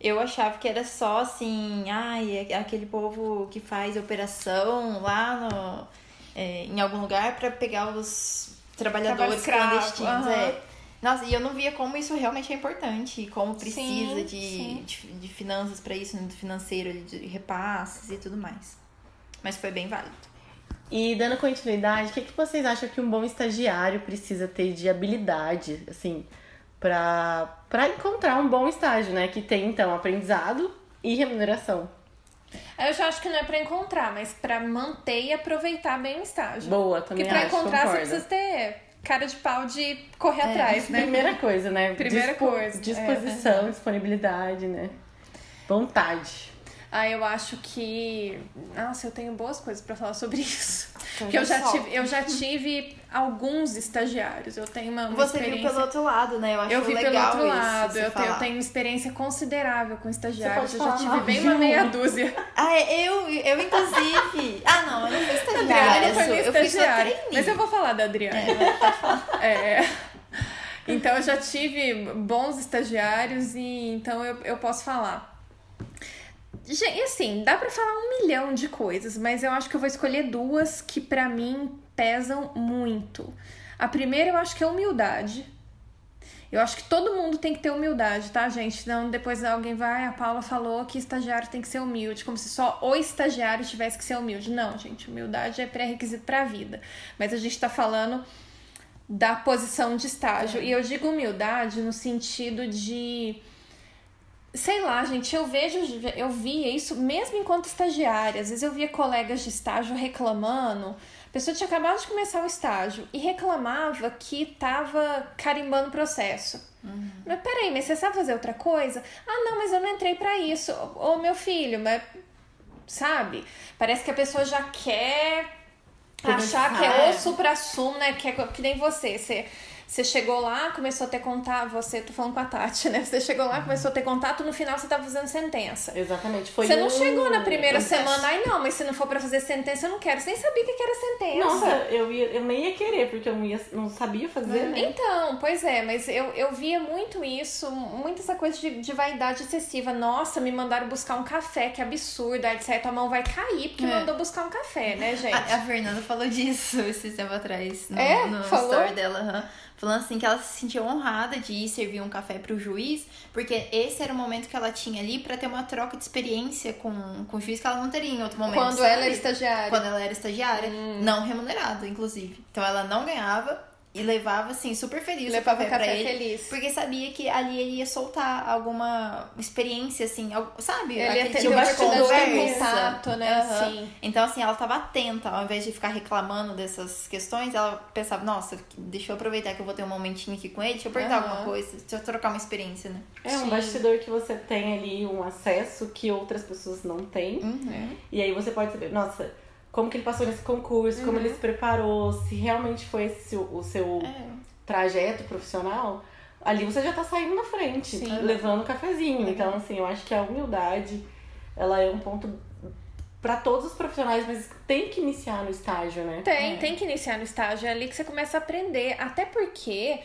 [SPEAKER 3] Eu achava que era só assim, ai, é aquele povo que faz operação lá no, é, em algum lugar para pegar os trabalhadores clandestinos. Uhum. É. Nossa, e eu não via como isso realmente é importante, como precisa sim, de, sim. de, de, finanças para isso, né, financeiro, de repasses e tudo mais. Mas foi bem válido.
[SPEAKER 2] E dando continuidade, o que, que vocês acham que um bom estagiário precisa ter de habilidade, assim, para encontrar um bom estágio, né? Que tem, então, aprendizado e remuneração.
[SPEAKER 1] Eu já acho que não é para encontrar, mas para manter e aproveitar bem o estágio.
[SPEAKER 2] Boa, também
[SPEAKER 1] Porque
[SPEAKER 2] pra
[SPEAKER 1] encontrar
[SPEAKER 2] concordo.
[SPEAKER 1] você precisa ter cara de pau de correr é, atrás, né?
[SPEAKER 2] Primeira coisa, né?
[SPEAKER 1] Primeira
[SPEAKER 2] Dispo
[SPEAKER 1] coisa.
[SPEAKER 2] Disposição, é. disponibilidade, né? Vontade.
[SPEAKER 1] Ah, eu acho que. Nossa, eu tenho boas coisas para falar sobre isso. Então, Porque eu já, tive, eu já tive alguns estagiários. Eu tenho uma, uma
[SPEAKER 3] Você
[SPEAKER 1] experiência...
[SPEAKER 3] viu pelo outro lado, né? Eu acho
[SPEAKER 1] Eu vi pelo outro lado.
[SPEAKER 3] eu,
[SPEAKER 1] tenho, eu tenho uma experiência considerável com estagiários. Eu já tive bem uma meia dúzia.
[SPEAKER 3] Ah, é, eu, eu inclusive. ah, não, eu não fui estagiária.
[SPEAKER 1] Não foi eu estagiária. Mas eu vou falar da Adriana. É, é. Então eu já tive bons estagiários e então eu, eu posso falar. Gente, assim, dá para falar um milhão de coisas, mas eu acho que eu vou escolher duas que para mim pesam muito. A primeira eu acho que é humildade. Eu acho que todo mundo tem que ter humildade, tá, gente? Não, depois alguém vai, a Paula falou que estagiário tem que ser humilde, como se só o estagiário tivesse que ser humilde. Não, gente, humildade é pré-requisito para a vida. Mas a gente tá falando da posição de estágio. E eu digo humildade no sentido de Sei lá, gente, eu vejo, eu via isso mesmo enquanto estagiária. Às vezes eu via colegas de estágio reclamando. A pessoa tinha acabado de começar o estágio e reclamava que tava carimbando o processo. Uhum. Mas peraí, mas você sabe fazer outra coisa? Ah, não, mas eu não entrei para isso. Ô, meu filho, mas. Sabe? Parece que a pessoa já quer achar que é o supra-sumo, né? Que, é, que nem você. Você você chegou lá, começou a ter contato, você, tô falando com a Tati, né? Você chegou lá, começou a ter contato, no final você tava fazendo sentença.
[SPEAKER 2] Exatamente. Foi
[SPEAKER 1] você
[SPEAKER 2] um...
[SPEAKER 1] não chegou na primeira semana, ai não, mas se não for para fazer sentença, eu não quero. Você nem sabia o que era sentença.
[SPEAKER 2] Nossa, eu, ia, eu nem ia querer, porque eu não, ia, não sabia fazer, né?
[SPEAKER 1] Então, pois é, mas eu, eu via muito isso, muito essa coisa de, de vaidade excessiva. Nossa, me mandaram buscar um café, que absurdo. Aí de a mão vai cair porque é. mandou buscar um café, né, gente?
[SPEAKER 3] A, a Fernanda falou disso esse tempo atrás, no,
[SPEAKER 1] é?
[SPEAKER 3] no
[SPEAKER 1] falou?
[SPEAKER 3] story dela. Uhum falando assim que ela se sentia honrada de ir servir um café para o juiz, porque esse era o momento que ela tinha ali para ter uma troca de experiência com, com o juiz que ela não teria em outro momento.
[SPEAKER 1] Quando
[SPEAKER 3] sabe?
[SPEAKER 1] ela era estagiária.
[SPEAKER 3] Quando ela era estagiária, hum. não remunerada, inclusive. Então ela não ganhava e levava, assim, super feliz
[SPEAKER 1] levava
[SPEAKER 3] o café,
[SPEAKER 1] café
[SPEAKER 3] pra ele.
[SPEAKER 1] Feliz.
[SPEAKER 3] Porque sabia que ali ele ia soltar alguma experiência, assim, sabe?
[SPEAKER 1] Ele ia ter tipo de contato, né? Uhum. Sim.
[SPEAKER 3] Então, assim, ela tava atenta, ao invés de ficar reclamando dessas questões, ela pensava, nossa, deixa eu aproveitar que eu vou ter um momentinho aqui com ele, deixa eu perguntar uhum. alguma coisa, deixa eu trocar uma experiência, né?
[SPEAKER 2] É um Sim. bastidor que você tem ali um acesso que outras pessoas não têm.
[SPEAKER 3] Uhum.
[SPEAKER 2] E aí você pode saber, nossa como que ele passou nesse concurso, uhum. como ele se preparou, se realmente foi esse o seu é. trajeto profissional, ali você já tá saindo na frente, Sim. levando o cafezinho. Uhum. Então, assim, eu acho que a humildade, ela é um ponto para todos os profissionais, mas tem que iniciar no estágio, né?
[SPEAKER 1] Tem, é. tem que iniciar no estágio, é ali que você começa a aprender, até porque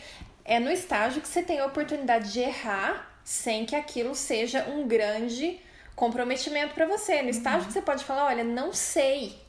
[SPEAKER 1] é no estágio que você tem a oportunidade de errar sem que aquilo seja um grande comprometimento para você. No estágio uhum. que você pode falar, olha, não sei,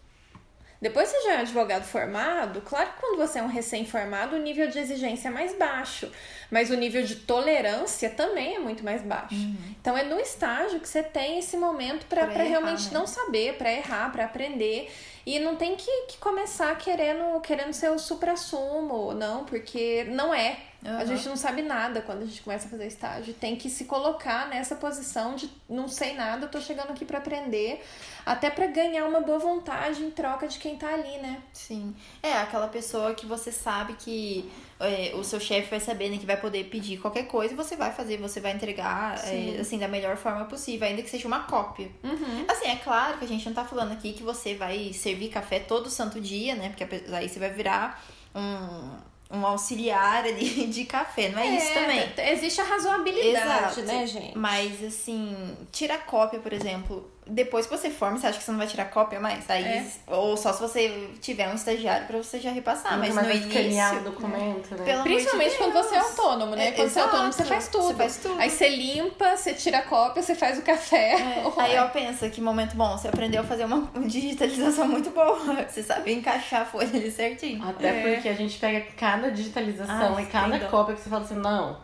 [SPEAKER 1] Depois você já é um advogado formado, claro que quando você é um recém-formado, o nível de exigência é mais baixo, mas o nível de tolerância também é muito mais baixo. Uhum. Então é no estágio que você tem esse momento para realmente né? não saber, para errar, para aprender. E não tem que, que começar querendo, querendo ser o supra-sumo, não, porque não é. Uhum. A gente não sabe nada quando a gente começa a fazer estágio. Tem que se colocar nessa posição de não sei nada, tô chegando aqui para aprender, até para ganhar uma boa vontade em troca de quem tá ali, né?
[SPEAKER 3] Sim. É aquela pessoa que você sabe que é, o seu chefe vai saber né, que vai poder pedir qualquer coisa e você vai fazer, você vai entregar é, assim da melhor forma possível, ainda que seja uma cópia.
[SPEAKER 1] Uhum.
[SPEAKER 3] Assim, é claro que a gente não tá falando aqui que você vai servir café todo santo dia, né? Porque aí você vai virar um um auxiliar ali de café, não é, é, isso também.
[SPEAKER 1] Existe a razoabilidade,
[SPEAKER 3] Exato.
[SPEAKER 1] né, gente?
[SPEAKER 3] Mas assim, tira cópia, por exemplo, depois que você forma, você acha que você não vai tirar cópia mais? Aí, é. Ou só se você tiver um estagiário para você já repassar. mas no início.
[SPEAKER 2] o documento, né?
[SPEAKER 1] Pelo Principalmente de quando você é autônomo, né? É, quando exato. você é autônomo, você faz tudo. Você faz tudo. Aí você limpa, você tira a cópia, você faz o café.
[SPEAKER 3] É. Aí eu penso que momento bom, você aprendeu a fazer uma digitalização muito boa. Você sabe encaixar a folha ali certinho.
[SPEAKER 2] Até é. porque a gente pega cada digitalização ah, e cada cópia que você fala assim, não,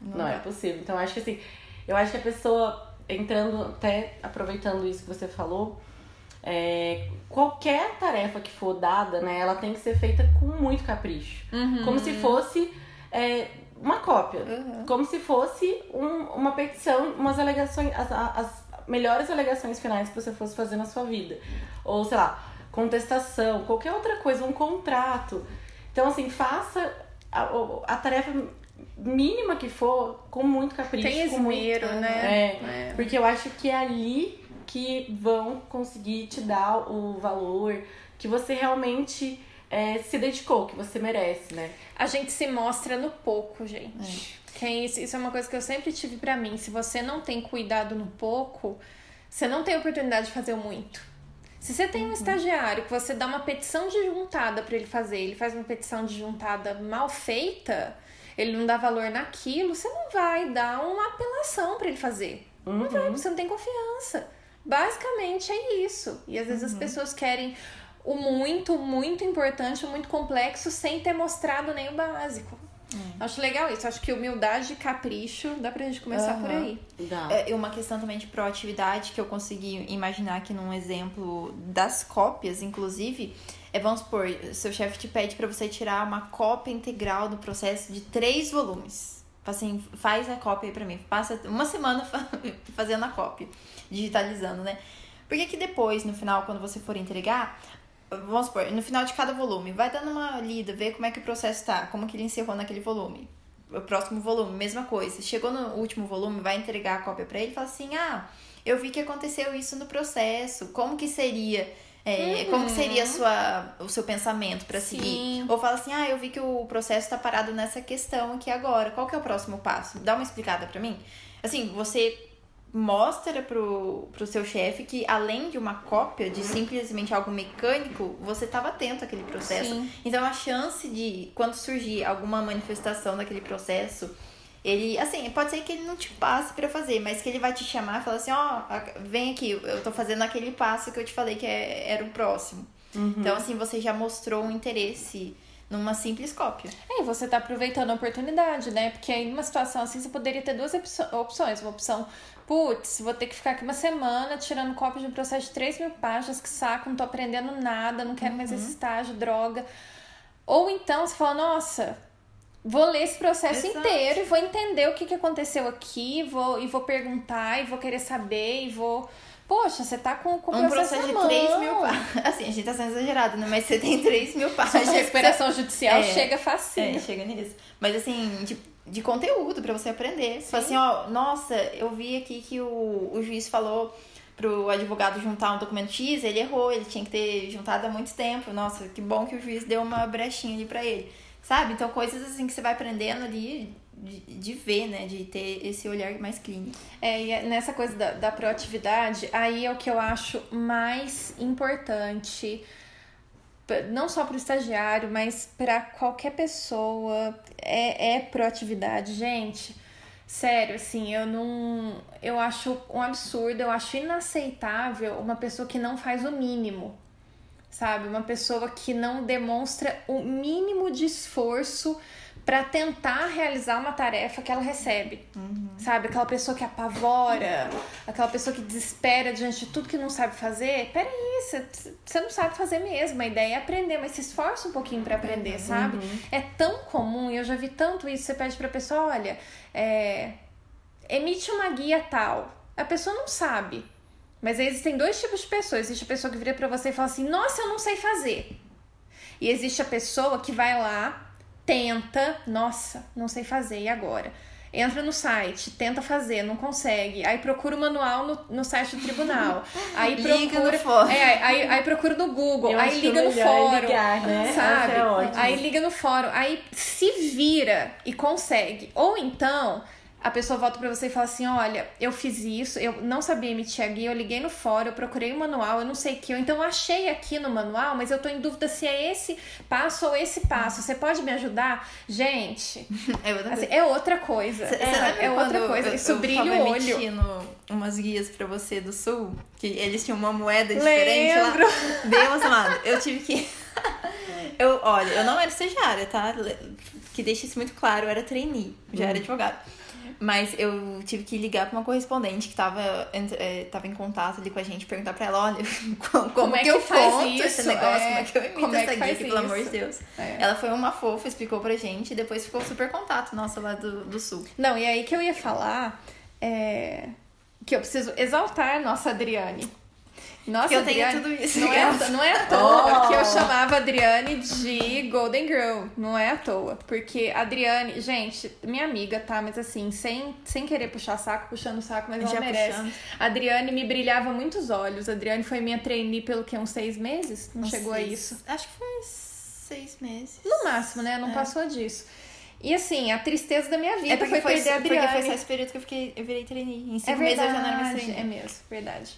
[SPEAKER 2] não, não é possível. Então acho que assim, eu acho que a pessoa entrando até aproveitando isso que você falou, é, qualquer tarefa que for dada, né, ela tem que ser feita com muito capricho.
[SPEAKER 1] Uhum.
[SPEAKER 2] Como se fosse é, uma cópia. Uhum. Como se fosse um, uma petição, umas alegações, as, as melhores alegações finais que você fosse fazer na sua vida. Ou, sei lá, contestação, qualquer outra coisa, um contrato. Então, assim, faça a, a tarefa mínima que for, com muito capricho.
[SPEAKER 1] Tem esmero,
[SPEAKER 2] muito,
[SPEAKER 1] né?
[SPEAKER 2] É, é, porque eu acho que é ali que vão conseguir te dar o valor que você realmente é, se dedicou, que você merece, né?
[SPEAKER 1] A gente se mostra no pouco, gente. É. Quem, isso, isso é uma coisa que eu sempre tive para mim. Se você não tem cuidado no pouco, você não tem oportunidade de fazer o muito. Se você tem um uhum. estagiário que você dá uma petição de juntada para ele fazer, ele faz uma petição de juntada mal feita, ele não dá valor naquilo, você não vai dar uma apelação para ele fazer. Uhum. Não vai, você não tem confiança. Basicamente é isso. E às vezes uhum. as pessoas querem o muito, muito importante, o muito complexo, sem ter mostrado nem o básico. Hum. Acho legal isso. Acho que humildade e capricho dá pra gente começar uhum. por aí.
[SPEAKER 3] Dá. É, uma questão também de proatividade que eu consegui imaginar aqui num exemplo das cópias, inclusive, é, vamos supor, seu chefe te pede para você tirar uma cópia integral do processo de três volumes. Assim, faz a cópia aí pra mim. Passa uma semana fazendo a cópia, digitalizando, né? Porque que depois, no final, quando você for entregar, vamos supor, no final de cada volume, vai dando uma lida, ver como é que o processo tá, como que ele encerrou naquele volume. O próximo volume, mesma coisa. Chegou no último volume, vai entregar a cópia para ele e fala assim: ah, eu vi que aconteceu isso no processo, como que seria é, uhum. Como seria sua, o seu pensamento para seguir? Ou fala assim, ah, eu vi que o processo está parado nessa questão aqui agora. Qual que é o próximo passo? Dá uma explicada para mim. Assim, você mostra pro, pro seu chefe que além de uma cópia de simplesmente algo mecânico, você estava atento àquele processo. Sim. Então a chance de quando surgir alguma manifestação daquele processo ele, assim, pode ser que ele não te passe para fazer, mas que ele vai te chamar e falar assim, ó, oh, vem aqui, eu tô fazendo aquele passo que eu te falei que é, era o próximo. Uhum. Então, assim, você já mostrou um interesse numa simples cópia.
[SPEAKER 1] É, e você tá aproveitando a oportunidade, né? Porque aí numa situação assim você poderia ter duas opções. Uma opção, putz, vou ter que ficar aqui uma semana tirando cópia de um processo de 3 mil páginas, que saco, não tô aprendendo nada, não quero uhum. mais esse estágio, droga. Ou então você fala, nossa, vou ler esse processo Exato. inteiro e vou entender o que, que aconteceu aqui, vou, e vou perguntar, e vou querer saber, e vou. Poxa, você tá com, com
[SPEAKER 3] um processo, processo de 3 mil páginas. Assim, a gente tá sendo exagerado, né? Mas você tem 3 mil páginas.
[SPEAKER 1] A recuperação judicial é, chega facinho.
[SPEAKER 3] É, chega nisso. Mas assim, de, de conteúdo para você aprender. Você fala assim, ó, nossa, eu vi aqui que o, o juiz falou pro advogado juntar um documento X, ele errou, ele tinha que ter juntado há muito tempo. Nossa, que bom que o juiz deu uma brechinha ali pra ele. Sabe? Então, coisas assim que você vai aprendendo ali de, de ver, né? De ter esse olhar mais clínico.
[SPEAKER 1] É, e é nessa coisa da, da proatividade, aí é o que eu acho mais importante, não só para o estagiário, mas para qualquer pessoa, é, é proatividade. Gente, sério, assim, eu não. Eu acho um absurdo, eu acho inaceitável uma pessoa que não faz o mínimo sabe? Uma pessoa que não demonstra o mínimo de esforço para tentar realizar uma tarefa que ela recebe. Uhum. Sabe? Aquela pessoa que apavora, aquela pessoa que desespera diante de tudo que não sabe fazer. Peraí, você não sabe fazer mesmo. A ideia é aprender, mas se esforça um pouquinho para aprender, uhum. sabe? É tão comum, e eu já vi tanto isso. Você pede pra pessoa: olha, é, emite uma guia tal. A pessoa não sabe. Mas aí existem dois tipos de pessoas. Existe a pessoa que vira para você e fala assim: Nossa, eu não sei fazer. E existe a pessoa que vai lá, tenta, nossa, não sei fazer, e agora? Entra no site, tenta fazer, não consegue. Aí procura o manual no, no site do tribunal. Aí
[SPEAKER 3] liga
[SPEAKER 1] procura.
[SPEAKER 3] No fórum.
[SPEAKER 1] É, aí, aí procura no Google. Eu aí liga no é fórum.
[SPEAKER 2] Ligar, né?
[SPEAKER 1] Sabe?
[SPEAKER 2] É
[SPEAKER 1] aí liga no fórum. Aí se vira e consegue. Ou então a pessoa volta para você e fala assim: olha, eu fiz isso, eu não sabia emitir a guia, eu liguei no fórum, eu procurei o manual, eu não sei que, eu então achei aqui no manual, mas eu tô em dúvida se é esse passo ou esse passo. Você pode me ajudar? Gente,
[SPEAKER 3] é outra
[SPEAKER 1] assim,
[SPEAKER 3] coisa.
[SPEAKER 1] É outra coisa.
[SPEAKER 3] Cê,
[SPEAKER 1] é, é outra coisa.
[SPEAKER 3] Eu,
[SPEAKER 1] Isso eu brilha o olho.
[SPEAKER 3] emitindo umas guias para você do sul, que eles tinham uma moeda diferente Lembro. lá. Bem emocionado. Eu tive que. eu, olha, eu não era estagiária, tá? Que deixa isso muito claro, eu era trainee, já hum. era advogada. Mas eu tive que ligar pra uma correspondente que tava, é, tava em contato ali com a gente, perguntar pra ela, olha, como, como é que, eu isso? esse negócio, é, como é que eu emito como essa é guia, pelo amor de Deus. É. Ela foi uma fofa, explicou pra gente e depois ficou super contato nossa lá do, do sul.
[SPEAKER 1] Não, e aí que eu ia falar é, que eu preciso exaltar nossa Adriane. Nossa,
[SPEAKER 3] eu Adriane, tenho tudo isso.
[SPEAKER 1] Não é, não é à toa oh. que eu chamava a Adriane de Golden Girl. Não é à toa. Porque a Adriane, gente, minha amiga, tá? Mas assim, sem, sem querer puxar saco, puxando saco, mas ela Já merece. Puxando. A Adriane me brilhava muitos olhos. A Adriane foi minha trainee pelo que? Uns seis meses? Não chegou seis. a isso?
[SPEAKER 3] Acho que foi seis meses.
[SPEAKER 1] No máximo, né? Não é. passou disso. E assim, a tristeza da minha vida é foi,
[SPEAKER 3] foi
[SPEAKER 1] perder a Adriane.
[SPEAKER 3] Porque foi só esse período que eu, fiquei, eu virei trainee. Em cinco é meses eu já não era mais trainee.
[SPEAKER 1] É mesmo, verdade.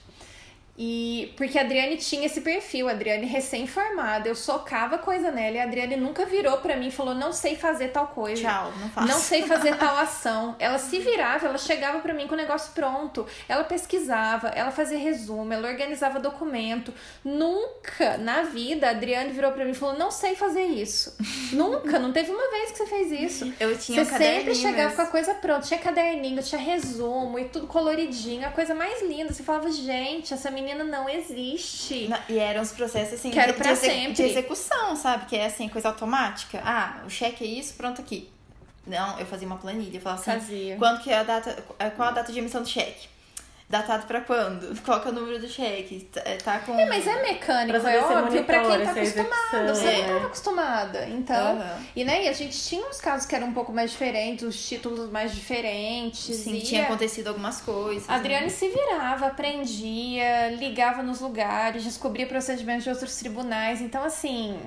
[SPEAKER 1] E porque a Adriane tinha esse perfil, a Adriane recém-formada, eu socava coisa nela e a Adriane nunca virou para mim e falou: "Não sei fazer tal coisa".
[SPEAKER 3] Tchau, não faço.
[SPEAKER 1] Não sei fazer tal ação. Ela se virava, ela chegava para mim com o negócio pronto. Ela pesquisava, ela fazia resumo, ela organizava documento. Nunca na vida a Adriane virou para mim e falou: "Não sei fazer isso". nunca, não teve uma vez que você fez isso.
[SPEAKER 3] Eu tinha
[SPEAKER 1] Você
[SPEAKER 3] um
[SPEAKER 1] sempre chegava com a coisa pronta, tinha caderninho, tinha resumo e tudo coloridinho, a coisa mais linda. Você falava: "Gente, essa menina menina não existe.
[SPEAKER 3] Não, e eram os processos assim
[SPEAKER 1] Quero
[SPEAKER 3] de,
[SPEAKER 1] pra
[SPEAKER 3] de,
[SPEAKER 1] sempre.
[SPEAKER 3] de execução, sabe? Que é assim, coisa automática. Ah, o cheque é isso, pronto aqui. Não, eu fazia uma planilha, eu falava assim,
[SPEAKER 1] fazia.
[SPEAKER 3] quando que é a data, qual a data de emissão do cheque? Datado pra quando? Qual que é o número do cheque? Tá, tá com.
[SPEAKER 1] É, mas é mecânico, é óbvio, pra quem tá acostumado. Você é. não tava acostumada. Então. Uhum. E né, e a gente tinha uns casos que eram um pouco mais diferentes, os títulos mais diferentes.
[SPEAKER 3] Sim,
[SPEAKER 1] e
[SPEAKER 3] tinha acontecido algumas coisas.
[SPEAKER 1] A Adriane né? se virava, aprendia, ligava nos lugares, descobria procedimentos de outros tribunais. Então, assim.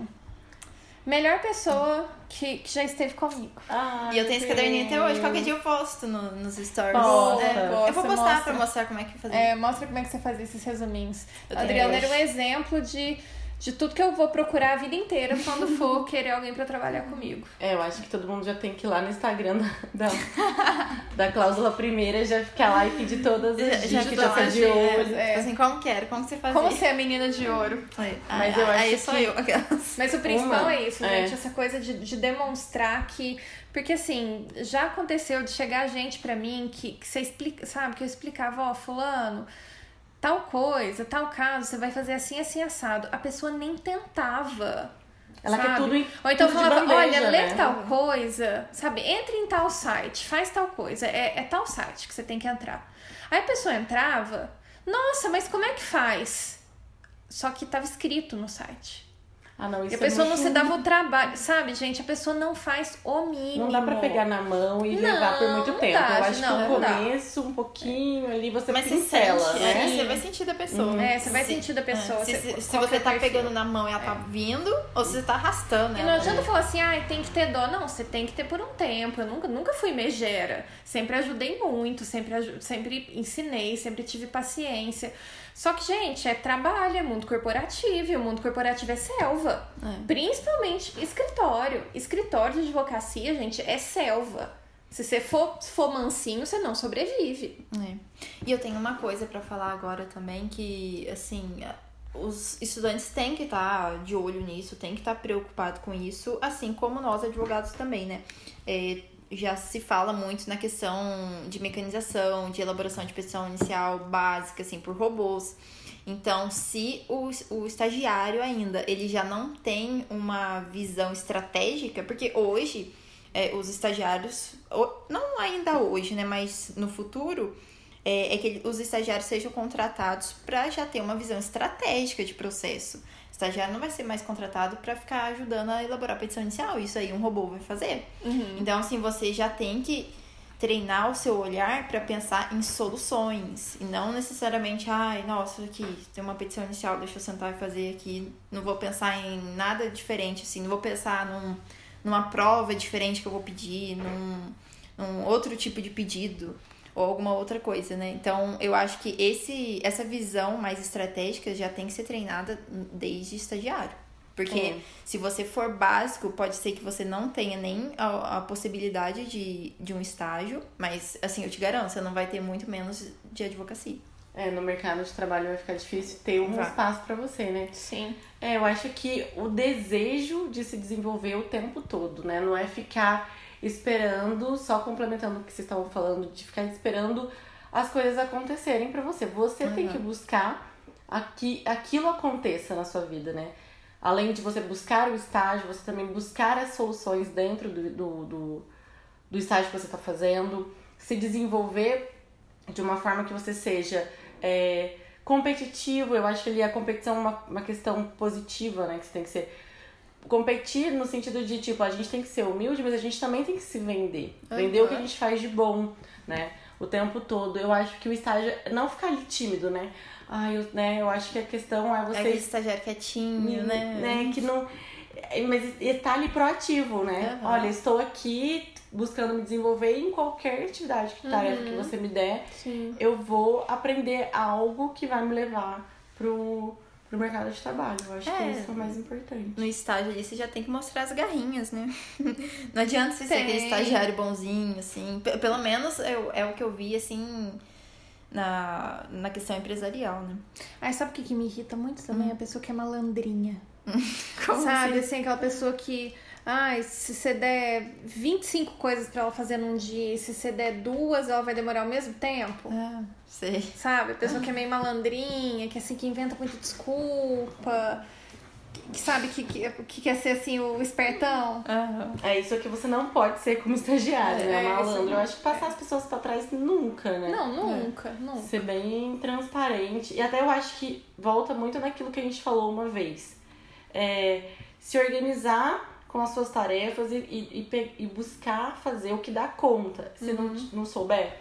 [SPEAKER 1] Melhor pessoa que, que já esteve comigo.
[SPEAKER 3] Ah, e eu tenho esse caderninho até hoje. Qualquer dia eu posto no, nos stories.
[SPEAKER 1] Posta,
[SPEAKER 3] é,
[SPEAKER 1] posta,
[SPEAKER 3] eu vou postar mostra. pra mostrar como é que fazia.
[SPEAKER 1] É, mostra como é que você fazia esses resuminhos. Adriana era um exemplo de de tudo que eu vou procurar a vida inteira quando for querer alguém para trabalhar comigo.
[SPEAKER 2] É, eu acho que todo mundo já tem que ir lá no Instagram da, da, da cláusula primeira já ficar lá e pedir todas as
[SPEAKER 3] já, dicas, já de olho. É. Assim, como quero, como você faz
[SPEAKER 1] Como ser a menina de ouro.
[SPEAKER 3] É. Mas eu acho aí sou que... eu.
[SPEAKER 1] Mas o principal Uma. é isso, é. gente, essa coisa de, de demonstrar que porque assim, já aconteceu de chegar gente para mim que, que você explica, sabe, que eu explicava, ó, fulano, tal coisa, tal caso, você vai fazer assim, assim, assado. A pessoa nem tentava.
[SPEAKER 2] Ela
[SPEAKER 1] sabe?
[SPEAKER 2] quer tudo em
[SPEAKER 1] Ou então falava,
[SPEAKER 2] bandeja,
[SPEAKER 1] olha, lê
[SPEAKER 2] né?
[SPEAKER 1] tal coisa, sabe? Entre em tal site, faz tal coisa. É, é tal site que você tem que entrar. Aí a pessoa entrava, nossa, mas como é que faz? Só que estava escrito no site.
[SPEAKER 2] Ah, não, isso
[SPEAKER 1] e a pessoa
[SPEAKER 2] é
[SPEAKER 1] não se dava o trabalho, sabe, gente? A pessoa não faz o mínimo.
[SPEAKER 2] Não dá pra pegar na mão e
[SPEAKER 1] não,
[SPEAKER 2] levar por muito tempo.
[SPEAKER 1] Dá,
[SPEAKER 2] Eu acho
[SPEAKER 1] não,
[SPEAKER 2] que no começo, um pouquinho ali, você
[SPEAKER 3] Mas
[SPEAKER 2] pincela,
[SPEAKER 3] sente,
[SPEAKER 2] né?
[SPEAKER 3] É, você vai sentir da pessoa.
[SPEAKER 1] Uhum. É, você vai sentir da pessoa.
[SPEAKER 3] É. Se,
[SPEAKER 1] você,
[SPEAKER 3] se, se você tá pegando na mão e ela tá é. vindo, ou se você tá arrastando
[SPEAKER 1] E não adianta falar assim, ah, tem que ter dó. Não, você tem que ter por um tempo. Eu nunca, nunca fui megera. Sempre ajudei muito, sempre, sempre ensinei, sempre tive paciência. Só que, gente, é trabalho, é mundo corporativo, e o mundo corporativo é selva.
[SPEAKER 3] É.
[SPEAKER 1] Principalmente escritório. Escritório de advocacia, gente, é selva. Se você for, for mansinho, você não sobrevive.
[SPEAKER 3] É. E eu tenho uma coisa para falar agora também, que, assim, os estudantes têm que estar tá de olho nisso, têm que estar tá preocupado com isso, assim como nós advogados também, né? É, já se fala muito na questão de mecanização, de elaboração de petição inicial básica, assim, por robôs. Então, se o, o estagiário ainda ele já não tem uma visão estratégica, porque hoje é, os estagiários, não ainda hoje, né, mas no futuro, é, é que os estagiários sejam contratados para já ter uma visão estratégica de processo. Estagiário não vai ser mais contratado para ficar ajudando a elaborar a petição inicial, isso aí um robô vai fazer. Uhum. Então, assim, você já tem que treinar o seu olhar para pensar em soluções e não necessariamente, ai, nossa, aqui tem uma petição inicial, deixa eu sentar e fazer aqui, não vou pensar em nada diferente, assim, não vou pensar num, numa prova diferente que eu vou pedir, num, num outro tipo de pedido ou alguma outra coisa, né? Então, eu acho que esse essa visão mais estratégica já tem que ser treinada desde estagiário. Porque é. se você for básico, pode ser que você não tenha nem a, a, possibilidade de, de um estágio, mas assim, eu te garanto, você não vai ter muito menos de advocacia.
[SPEAKER 2] É, no mercado de trabalho vai ficar difícil ter um vai. espaço para você, né?
[SPEAKER 1] Sim.
[SPEAKER 2] É, eu acho que o desejo de se desenvolver o tempo todo, né? Não é ficar esperando, só complementando o que vocês estavam falando, de ficar esperando as coisas acontecerem para você. Você uhum. tem que buscar que aquilo aconteça na sua vida, né? Além de você buscar o estágio, você também buscar as soluções dentro do, do, do, do estágio que você está fazendo, se desenvolver de uma forma que você seja é, competitivo. Eu acho que ali a competição é uma, uma questão positiva, né? Que você tem que ser competir no sentido de, tipo, a gente tem que ser humilde, mas a gente também tem que se vender. Uhum. Vender o que a gente faz de bom, né? O tempo todo. Eu acho que o estágio não ficar ali tímido, né? Ai, eu, né, eu acho que a questão é você. É
[SPEAKER 3] estagiário quietinho, né?
[SPEAKER 2] né? Que não. Mas estar ali proativo, né? Uhum. Olha, estou aqui buscando me desenvolver em qualquer atividade, que tarefa uhum. que você me der. Sim. Eu vou aprender algo que vai me levar pro pro mercado de trabalho. Eu acho é, que isso é o mais importante.
[SPEAKER 3] No estágio ali você já tem que mostrar as garrinhas, né? Não adianta você ser aquele estagiário bonzinho, assim. P pelo menos é, é o que eu vi, assim, na, na questão empresarial, né?
[SPEAKER 1] Aí sabe o que, que me irrita muito também? Hum. A pessoa que é malandrinha. Como sabe, assim? assim, aquela pessoa que Ai, se você der 25 coisas para ela fazer num dia, e se você der duas, ela vai demorar o mesmo tempo.
[SPEAKER 3] Ah, sei.
[SPEAKER 1] Sabe? A pessoa que é meio malandrinha, que assim, que inventa muita desculpa, que sabe que, que, que quer ser assim o espertão.
[SPEAKER 2] Uhum. É isso que você não pode ser como estagiário, né? é, né? Malandro. Eu acho que passar as pessoas para trás nunca, né?
[SPEAKER 1] Não, nunca, é. nunca.
[SPEAKER 2] Ser bem transparente. E até eu acho que volta muito naquilo que a gente falou uma vez. É, se organizar com as suas tarefas e, e, e, e buscar fazer o que dá conta. Se uhum. não, não souber,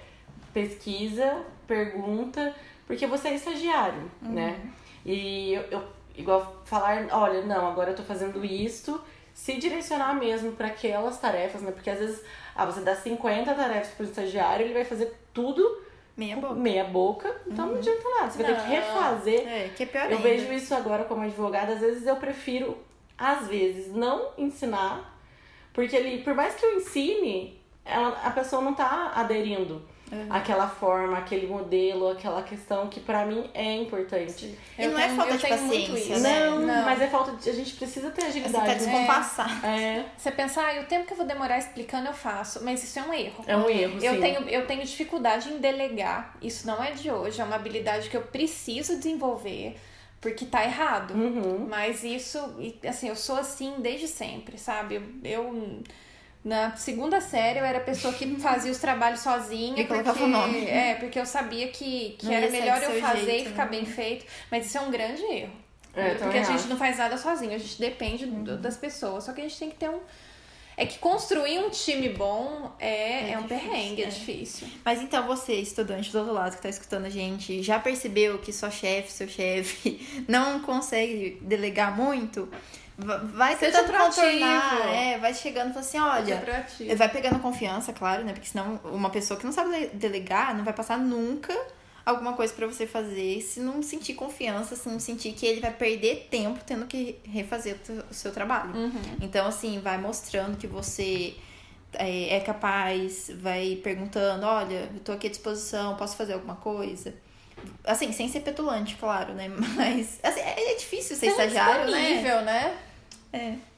[SPEAKER 2] pesquisa, pergunta, porque você é estagiário, uhum. né? E eu, eu, igual falar, olha, não, agora eu tô fazendo isso, se direcionar mesmo para aquelas tarefas, né? Porque às vezes, ah, você dá 50 tarefas pro estagiário, ele vai fazer tudo
[SPEAKER 3] meia boca.
[SPEAKER 2] Meia boca, então uhum. não adianta nada. Você vai ter que refazer.
[SPEAKER 3] É, que é pior
[SPEAKER 2] Eu
[SPEAKER 3] ainda.
[SPEAKER 2] vejo isso agora como advogada, às vezes eu prefiro às vezes, não ensinar, porque ele, por mais que eu ensine, ela, a pessoa não tá aderindo. Uhum. Aquela forma, aquele modelo, aquela questão que para mim é importante.
[SPEAKER 3] E não é tenho, é falta de paciência,
[SPEAKER 2] né? Não, não, mas é falta de. A gente precisa ter agilidade. Você
[SPEAKER 3] tá descompassar.
[SPEAKER 2] É.
[SPEAKER 1] Você pensar, ah, o tempo que eu vou demorar explicando eu faço. Mas isso é um erro.
[SPEAKER 2] É um erro.
[SPEAKER 1] Eu
[SPEAKER 2] sim.
[SPEAKER 1] tenho, eu tenho dificuldade em delegar. Isso não é de hoje, é uma habilidade que eu preciso desenvolver porque tá errado.
[SPEAKER 2] Uhum.
[SPEAKER 1] Mas isso, assim, eu sou assim desde sempre, sabe? Eu, na segunda série eu era a pessoa que fazia os trabalhos sozinha.
[SPEAKER 3] E porque, o nome.
[SPEAKER 1] É, porque eu sabia que, que era melhor eu fazer jeito, e ficar né? bem feito. Mas isso é um grande erro. É, porque a gente não faz nada sozinho, a gente depende uhum. das pessoas. Só que a gente tem que ter um é que construir um time bom é, é, é um difícil, perrengue, é. é. difícil.
[SPEAKER 3] Mas então você, estudante do outro lado que tá escutando a gente, já percebeu que sua chefe, seu chefe, não consegue delegar muito? Vai tentando contornar, é, vai chegando e fala assim, olha, vai pegando confiança, claro, né? Porque senão uma pessoa que não sabe delegar não vai passar nunca alguma coisa para você fazer se não sentir confiança, se não sentir que ele vai perder tempo tendo que refazer o seu trabalho.
[SPEAKER 1] Uhum.
[SPEAKER 3] Então, assim, vai mostrando que você é, é, capaz, vai perguntando: olha, eu tô aqui à disposição, posso fazer alguma coisa? Assim, sem ser petulante, claro, né? Mas assim, é, é difícil ser estagiário,
[SPEAKER 1] né? né?
[SPEAKER 3] É.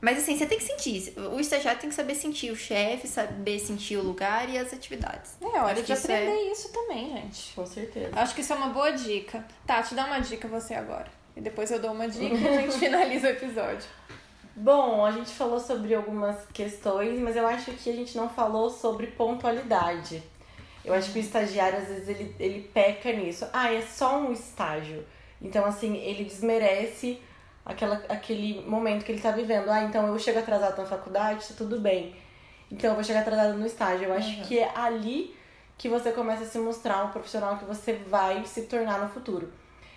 [SPEAKER 3] Mas assim, você tem que sentir. O estagiário tem que saber sentir o chefe, saber sentir o lugar e as atividades.
[SPEAKER 1] É hora de aprender isso, é... isso, também, gente.
[SPEAKER 2] Com certeza.
[SPEAKER 1] Acho que isso é uma boa dica. Tá, te dá uma dica você agora. E depois eu dou uma dica e a gente finaliza o episódio.
[SPEAKER 2] Bom, a gente falou sobre algumas questões, mas eu acho que a gente não falou sobre pontualidade. Eu acho que o estagiário, às vezes, ele, ele peca nisso. Ah, é só um estágio. Então, assim, ele desmerece aquela, aquele momento que ele tá vivendo. Ah, então eu chego atrasado na faculdade, tá tudo bem. Então eu vou chegar atrasado no estágio. Eu acho uhum. que é ali que você começa a se mostrar um profissional que você vai se tornar no futuro.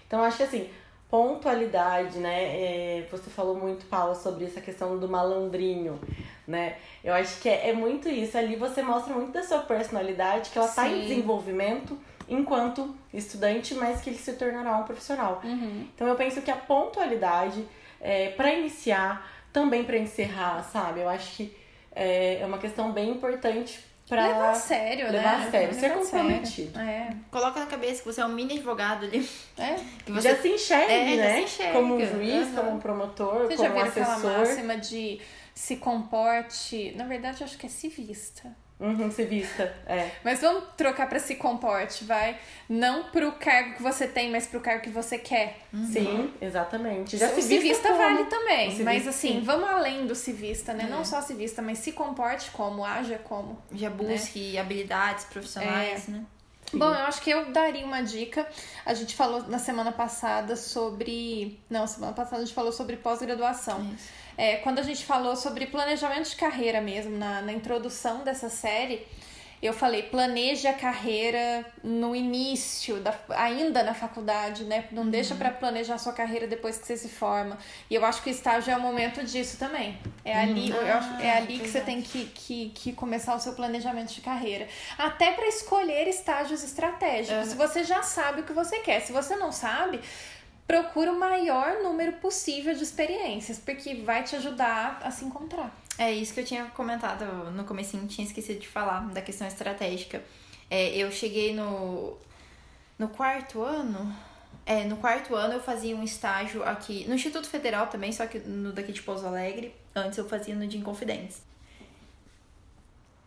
[SPEAKER 2] Então eu acho que assim, pontualidade, né? É, você falou muito, Paula, sobre essa questão do malandrinho, né? Eu acho que é, é muito isso. Ali você mostra muito da sua personalidade, que ela Sim. tá em desenvolvimento enquanto estudante, mas que ele se tornará um profissional.
[SPEAKER 1] Uhum.
[SPEAKER 2] Então eu penso que a pontualidade, é, para iniciar, também para encerrar, sabe? Eu acho que é, é uma questão bem importante Pra
[SPEAKER 1] levar a sério,
[SPEAKER 2] levar
[SPEAKER 1] né?
[SPEAKER 2] a sério, ser comprometido.
[SPEAKER 1] É.
[SPEAKER 3] Coloca na cabeça que você é um mini advogado ali.
[SPEAKER 1] É.
[SPEAKER 3] Que você...
[SPEAKER 2] Já se enxergue,
[SPEAKER 3] é,
[SPEAKER 2] né?
[SPEAKER 3] Se enxerga.
[SPEAKER 2] Como um juiz, uhum. como um promotor, você como um assessor. Já aquela
[SPEAKER 1] máxima de se comporte... Na verdade, eu acho que é se vista.
[SPEAKER 2] Uhum, se vista, é.
[SPEAKER 1] Mas vamos trocar para se comporte, vai? Não pro cargo que você tem, mas pro cargo que você quer.
[SPEAKER 2] Uhum. Sim, exatamente. Já
[SPEAKER 1] o se vista vale também, mas assim, sim. vamos além do se vista, né? É. Não só se vista, mas se comporte como, haja como.
[SPEAKER 3] Já busque né? habilidades profissionais,
[SPEAKER 1] é.
[SPEAKER 3] né?
[SPEAKER 1] Sim. Bom, eu acho que eu daria uma dica. A gente falou na semana passada sobre. Não, semana passada a gente falou sobre pós-graduação. É, quando a gente falou sobre planejamento de carreira mesmo, na, na introdução dessa série, eu falei, planeje a carreira no início, da, ainda na faculdade, né? Não uhum. deixa para planejar sua carreira depois que você se forma. E eu acho que o estágio é o momento disso também. É ali, uhum. eu é ah, ali que você tem que, que, que começar o seu planejamento de carreira. Até para escolher estágios estratégicos. Uhum. Se você já sabe o que você quer. Se você não sabe, procura o maior número possível de experiências, porque vai te ajudar a se encontrar.
[SPEAKER 3] É isso que eu tinha comentado no comecinho, tinha esquecido de falar da questão estratégica. É, eu cheguei no, no quarto ano. É, no quarto ano eu fazia um estágio aqui no Instituto Federal também, só que no daqui de Pouso Alegre. Antes eu fazia no de Inconfidentes.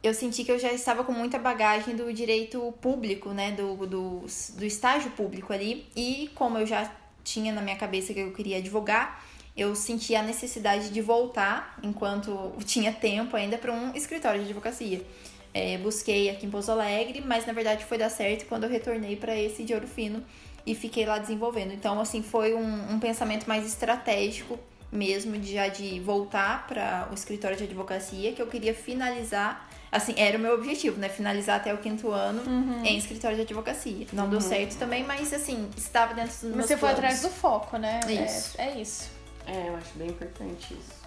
[SPEAKER 3] Eu senti que eu já estava com muita bagagem do direito público, né? Do, do, do estágio público ali. E como eu já tinha na minha cabeça que eu queria advogar, eu senti a necessidade de voltar, enquanto tinha tempo ainda, para um escritório de advocacia. É, busquei aqui em Pouso Alegre, mas na verdade foi dar certo quando eu retornei para esse de Ouro Fino e fiquei lá desenvolvendo. Então, assim, foi um, um pensamento mais estratégico mesmo, de já de voltar para o escritório de advocacia, que eu queria finalizar assim, era o meu objetivo, né? Finalizar até o quinto ano
[SPEAKER 1] uhum.
[SPEAKER 3] em escritório de advocacia. Não uhum. deu certo também, mas assim, estava dentro dos
[SPEAKER 1] mas
[SPEAKER 3] meus
[SPEAKER 1] você foi atrás do foco, né?
[SPEAKER 3] Isso.
[SPEAKER 1] É, é isso.
[SPEAKER 2] É, eu acho bem importante isso.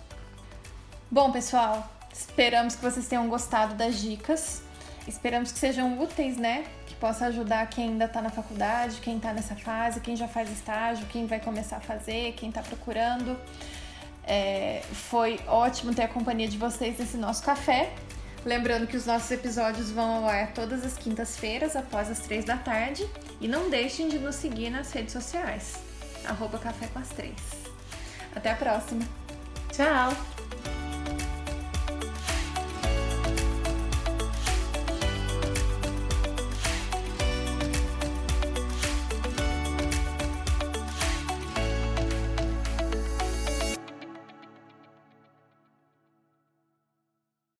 [SPEAKER 1] Bom, pessoal, esperamos que vocês tenham gostado das dicas. Esperamos que sejam úteis, né? Que possa ajudar quem ainda está na faculdade, quem está nessa fase, quem já faz estágio, quem vai começar a fazer, quem está procurando. É, foi ótimo ter a companhia de vocês nesse nosso café. Lembrando que os nossos episódios vão ao ar todas as quintas-feiras, após as três da tarde. E não deixem de nos seguir nas redes sociais. Arroba Café com as Três. Até a próxima.
[SPEAKER 2] Tchau!